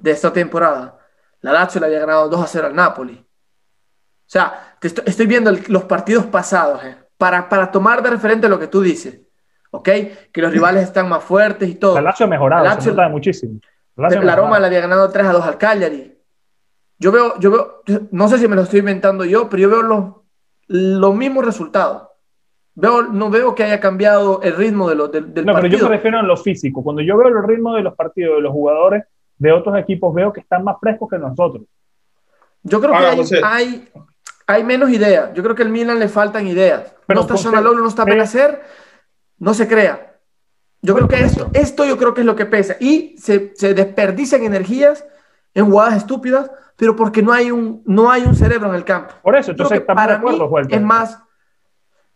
de esta temporada, la Lazio le había ganado 2 a 0 al Napoli. O sea, te estoy, viendo los partidos pasados, eh, para, para tomar de referente lo que tú dices. ¿Ok? Que los rivales están más fuertes y todo. La Lazio ha mejorado, la Lazio, muchísimo. La, Roma le había ganado 3 a 2 al Cagliari. Yo veo, yo veo, no sé si me lo estoy inventando yo, pero yo veo los, los mismos resultados. Veo, no veo que haya cambiado el ritmo de del, del no, partido. pero yo me refiero a lo físico. Cuando yo veo el ritmo de los partidos de los jugadores de otros equipos, veo que están más frescos que nosotros. Yo creo que hay, hay, menos ideas. Yo creo que al Milan le faltan ideas. Pero no está Sonalolo, no está hacer no se crea. Yo creo que esto, esto yo creo que es lo que pesa. Y se, se desperdician energías en jugadas estúpidas, pero porque no hay un, no hay un cerebro en el campo. Por eso, entonces estamos de acuerdo, mí Es más,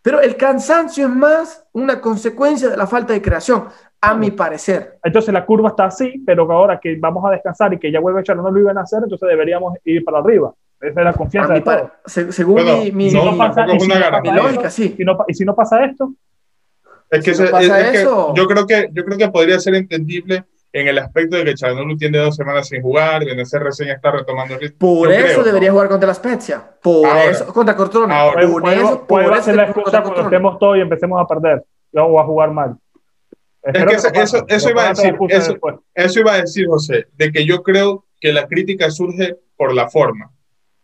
pero el cansancio es más una consecuencia de la falta de creación, a mi parecer. Entonces la curva está así, pero ahora que vamos a descansar y que ya vuelve a echar, no lo iban a hacer, entonces deberíamos ir para arriba. Esa es la confianza de todo. según mi, mi, lógica, sí. y si no pasa esto, es que, yo, creo que yo creo que podría ser entendible en el aspecto de que Chanolu tiene dos semanas sin jugar, y en ese reseña está retomando el ritmo. Por eso debería jugar contra la Spezia. Por eso, contra Cortona. Ahora, por eso, por eso la excusa cuando estemos todos y empecemos a perder o a jugar mal. Es que, eso, eso, iba a decir, eso, eso iba a decir, José, de que yo creo que la crítica surge por la forma.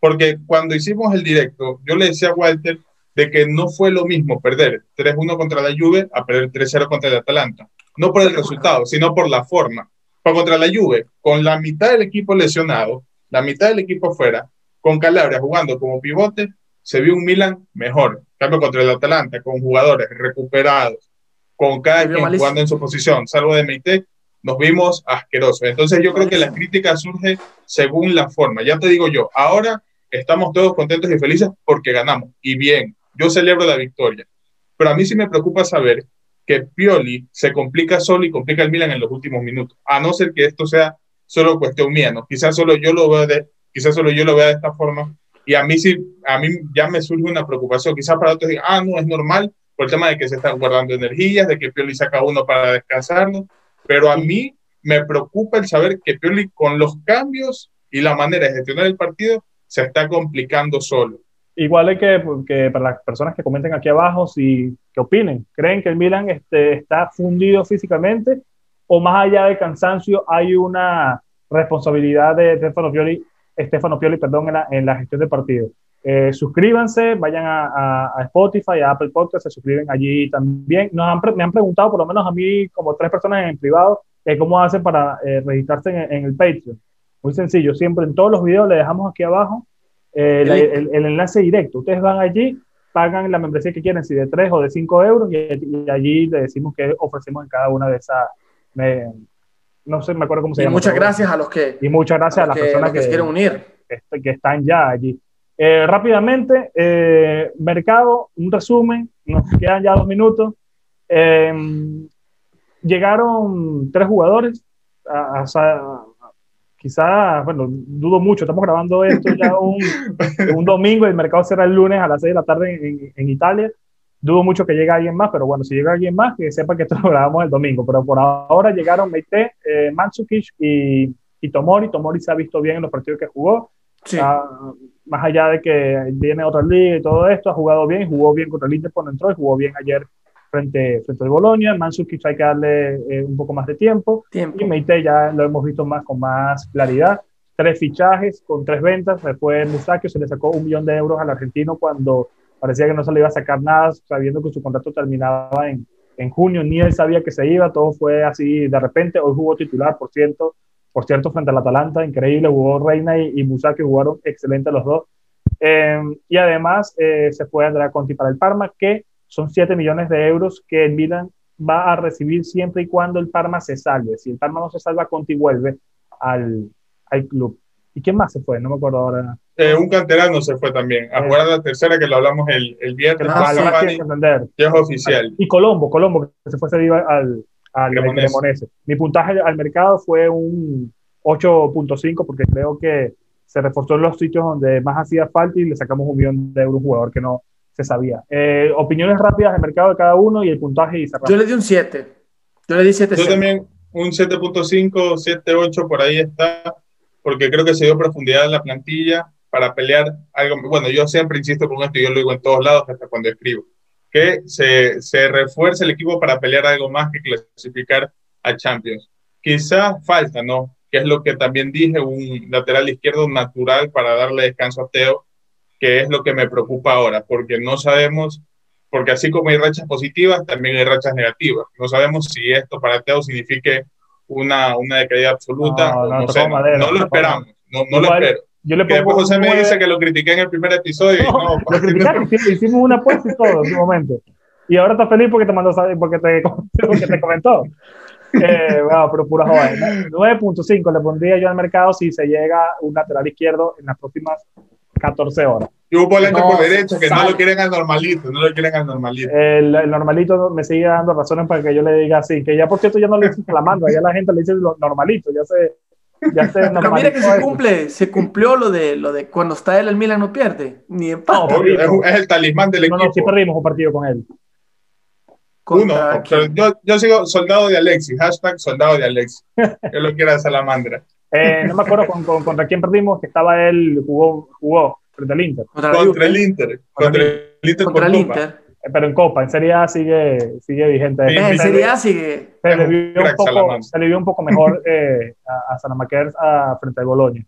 Porque cuando hicimos el directo, yo le decía a Walter de que no fue lo mismo perder 3-1 contra la Juve a perder 3-0 contra el Atalanta. No por el resultado, sino por la forma. Pero contra la Juve, con la mitad del equipo lesionado, la mitad del equipo fuera, con Calabria jugando como pivote, se vio un Milan mejor. Cambio, contra el Atalanta, con jugadores recuperados, con cada quien jugando en su posición, salvo de Meite, nos vimos asquerosos. Entonces yo creo que la crítica surge según la forma. Ya te digo yo, ahora estamos todos contentos y felices porque ganamos. Y bien, yo celebro la victoria. Pero a mí sí me preocupa saber que Pioli se complica solo y complica el Milan en los últimos minutos, a no ser que esto sea solo cuestión mía, ¿no? Quizás solo yo lo vea de, quizás solo yo lo vea de esta forma y a mí sí, a mí ya me surge una preocupación, quizás para otros digan, ah, no, es normal por el tema de que se están guardando energías, de que Pioli saca uno para descansarnos, pero a mí me preocupa el saber que Pioli con los cambios y la manera de gestionar el partido se está complicando solo. Igual es que, que, para las personas que comenten aquí abajo, si que opinen, ¿creen que el Milan este, está fundido físicamente o más allá del cansancio hay una responsabilidad de Stefano Pioli, Stefano Pioli perdón, en, la, en la gestión del partido? Eh, suscríbanse, vayan a, a, Spotify, a Apple Podcast, se suscriben allí también. Nos han, me han preguntado, por lo menos a mí, como tres personas en privado, eh, cómo hacen para eh, registrarse en, en, el Patreon. Muy sencillo, siempre en todos los videos le dejamos aquí abajo el, enlace directo. Ustedes van allí, pagan la membresía que quieren, si de 3 o de 5 euros, y, allí le decimos que ofrecemos en cada una de esas. no sé, me acuerdo cómo se llama. Y muchas gracias a los que. Y muchas gracias a, las personas que, se quieren unir. Que, están ya allí. Eh, rápidamente, eh, mercado, un resumen, nos quedan ya dos minutos. Eh, llegaron tres jugadores a, a, quizás, bueno, dudo mucho, estamos grabando esto ya <laughs> un, un domingo el mercado cierra el lunes a las 6 de la tarde en, en, Italia. Dudo mucho que llegue alguien más, pero bueno, si llega alguien más, que sepa que esto lo grabamos el domingo. Pero por ahora llegaron Meite, eh, y, y, Tomori. Tomori se ha visto bien en los partidos que jugó. Ah, más allá de que viene otra liga y todo esto, ha jugado bien, jugó bien contra el Inter cuando entró y jugó bien ayer frente, frente al Bolonia. Mandzukic hay que darle eh, un poco más de tiempo. Y Meite ya lo hemos visto más con más claridad. Tres fichajes con tres ventas. Se fue Musakio, se le sacó un millón de euros al argentino cuando parecía que no se le iba a sacar nada, sabiendo que su contrato terminaba en, en junio. Ni él sabía que se iba, todo fue así de repente. Hoy jugó titular, por cierto, por cierto, frente al Atalanta, increíble, jugó Reina y, y que jugaron excelente los dos. Em, y además eh, se fue Andrea Conti para el Parma, que son 7 millones de euros que el Milan va a recibir siempre y cuando el Parma se salve. Si el Parma no se salva, Conti vuelve al, al club. ¿Y quién más se fue? No me acuerdo ahora. Eh, un canterano se fue también. A jugar la tercera que lo hablamos el, el viernes. Ah, ya es oficial. Y Colombo, Colombo, que se fue cedido al, al Cremonese. Mi puntaje al mercado fue un 8.5 porque creo que se reforzó en los sitios donde más hacía falta y le sacamos un millón de euros a un jugador que no se sabía. Eh, opiniones rápidas del mercado de cada uno y el puntaje y Yo le di un 7. Yo le di 7. Yo también un 7.5, 7.8 por ahí está porque creo que se dio profundidad en la plantilla para pelear algo. Bueno, yo siempre insisto con esto y yo lo digo en todos lados, hasta cuando escribo, que se, se refuerce el equipo para pelear algo más que clasificar a Champions. Quizá falta, ¿no? Que es lo que también dije, un lateral izquierdo natural para darle descanso a Teo, que es lo que me preocupa ahora, porque no sabemos, porque así como hay rachas positivas, también hay rachas negativas. No sabemos si esto para Teo signifique una, una decaída absoluta. No, no, sé, no lo esperamos, no, no lo espero. Yo le pongo después José me dice que lo critiqué en el primer episodio. <laughs> No, lo criticaste, hicimos una apuesta y todo en su momento. Y ahora estás feliz porque te mandó porque te, <laughs> porque te comentó. Eh, bueno, pero pura joven. 9.5 le pondría yo al mercado si se llega un lateral izquierdo en las próximas 14 horas. Y un volante por derecha que no lo quieren al normalito, no lo quieren al normalito. El, normalito me sigue dando razones para que yo le diga así, que ya por cierto ya no le dicen clamando, ya la gente le dice lo normalito, ya se... Ya se Pero mira que se cumple, se cumplió lo de, lo de cuando está él el Milan no pierde, ni empate. No, es, el talismán del equipo. No, no, sí perdimos un partido con él. Uno, yo, yo sigo soldado de Alexis, hashtag soldado de Alexis. <laughs> Yo lo quiero a Salamandra. Eh, no me acuerdo con, contra quién perdimos, que estaba él, jugó, jugó frente al Inter. Contra, el Inter. Contra, el Inter. Contra el Inter. Pero en Copa, en Serie A sigue, sigue vigente. en Serie A sigue. Se le vio un poco, se le vio un poco mejor <laughs> eh, a, a frente al Boloña.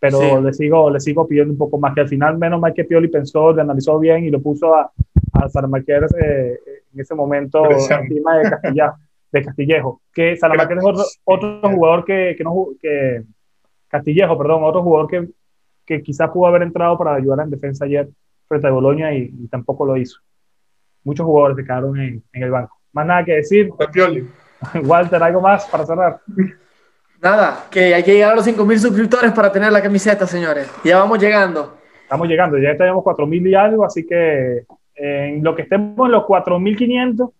Pero le, sigo, le sigo pidiendo un poco más, que al final menos mal que Pioli pensó, le analizó bien y lo puso a, a eh, en ese momento encima de, Castilla, de Castillejo. Que Sanamaquer es otro, otro jugador que, que, no, que Castillejo, perdón, otro jugador que que quizás pudo haber entrado para ayudar en defensa ayer frente a Boloña y, tampoco lo hizo. Muchos jugadores se quedaron en, el banco. Más nada que decir. <laughs> Walter, ¿algo más para cerrar? Nada, que hay que llegar a los 5.000 suscriptores para tener la camiseta, señores. Ya vamos llegando. Estamos llegando, ya tenemos 4.000 y algo, así que en lo que estemos en los 4.500,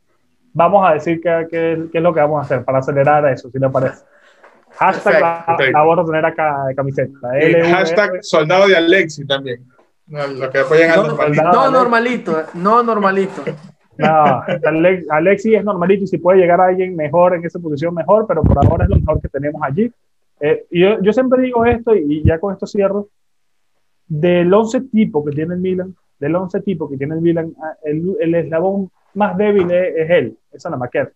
vamos a decir qué, qué, es lo que vamos a hacer para acelerar eso, si le parece. Hashtag la, a tener acá de camiseta. hashtag soldado de Alexi también. No, que no, normalito. No, normalito, no normalito. No, Alexi es normalito y si puede llegar a alguien mejor en esa posición, mejor, pero por ahora es lo mejor que tenemos allí. Eh, yo, yo, siempre digo esto y ya con esto cierro. Del 11 tipo que tiene el Milan, del 11 tipo que tiene el Milan, ah, el, el eslabón más débil es, es él, es Anamaquer.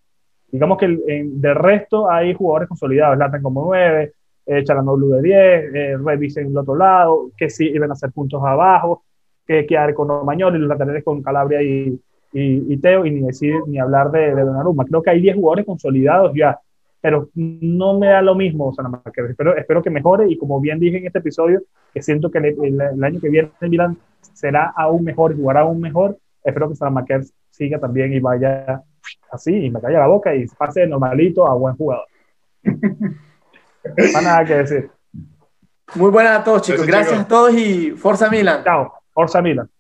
Digamos que el, del resto hay jugadores consolidados, Latan como 9, eh, Chalanoglu de 10, eh, Revis en el otro lado, que sí iban a hacer puntos abajo, que quedar con Romagnoli, los laterales con Calabria y, y, Teo, y ni decir ni hablar de, de Donnarumma. Creo que hay 10 jugadores consolidados ya, pero no me da lo mismo, o sea, espero, espero que mejore y como bien dije en este episodio, que siento que el, año que viene en Milan será aún mejor y jugará aún mejor, espero que Salamaker siga también y vaya así y me calla la boca y pase normalito a buen jugador. <laughs> <laughs> no nada que decir. Muy buenas a todos, chicos. Gracias, a todos y Forza Milan. Chao, Forza Milan.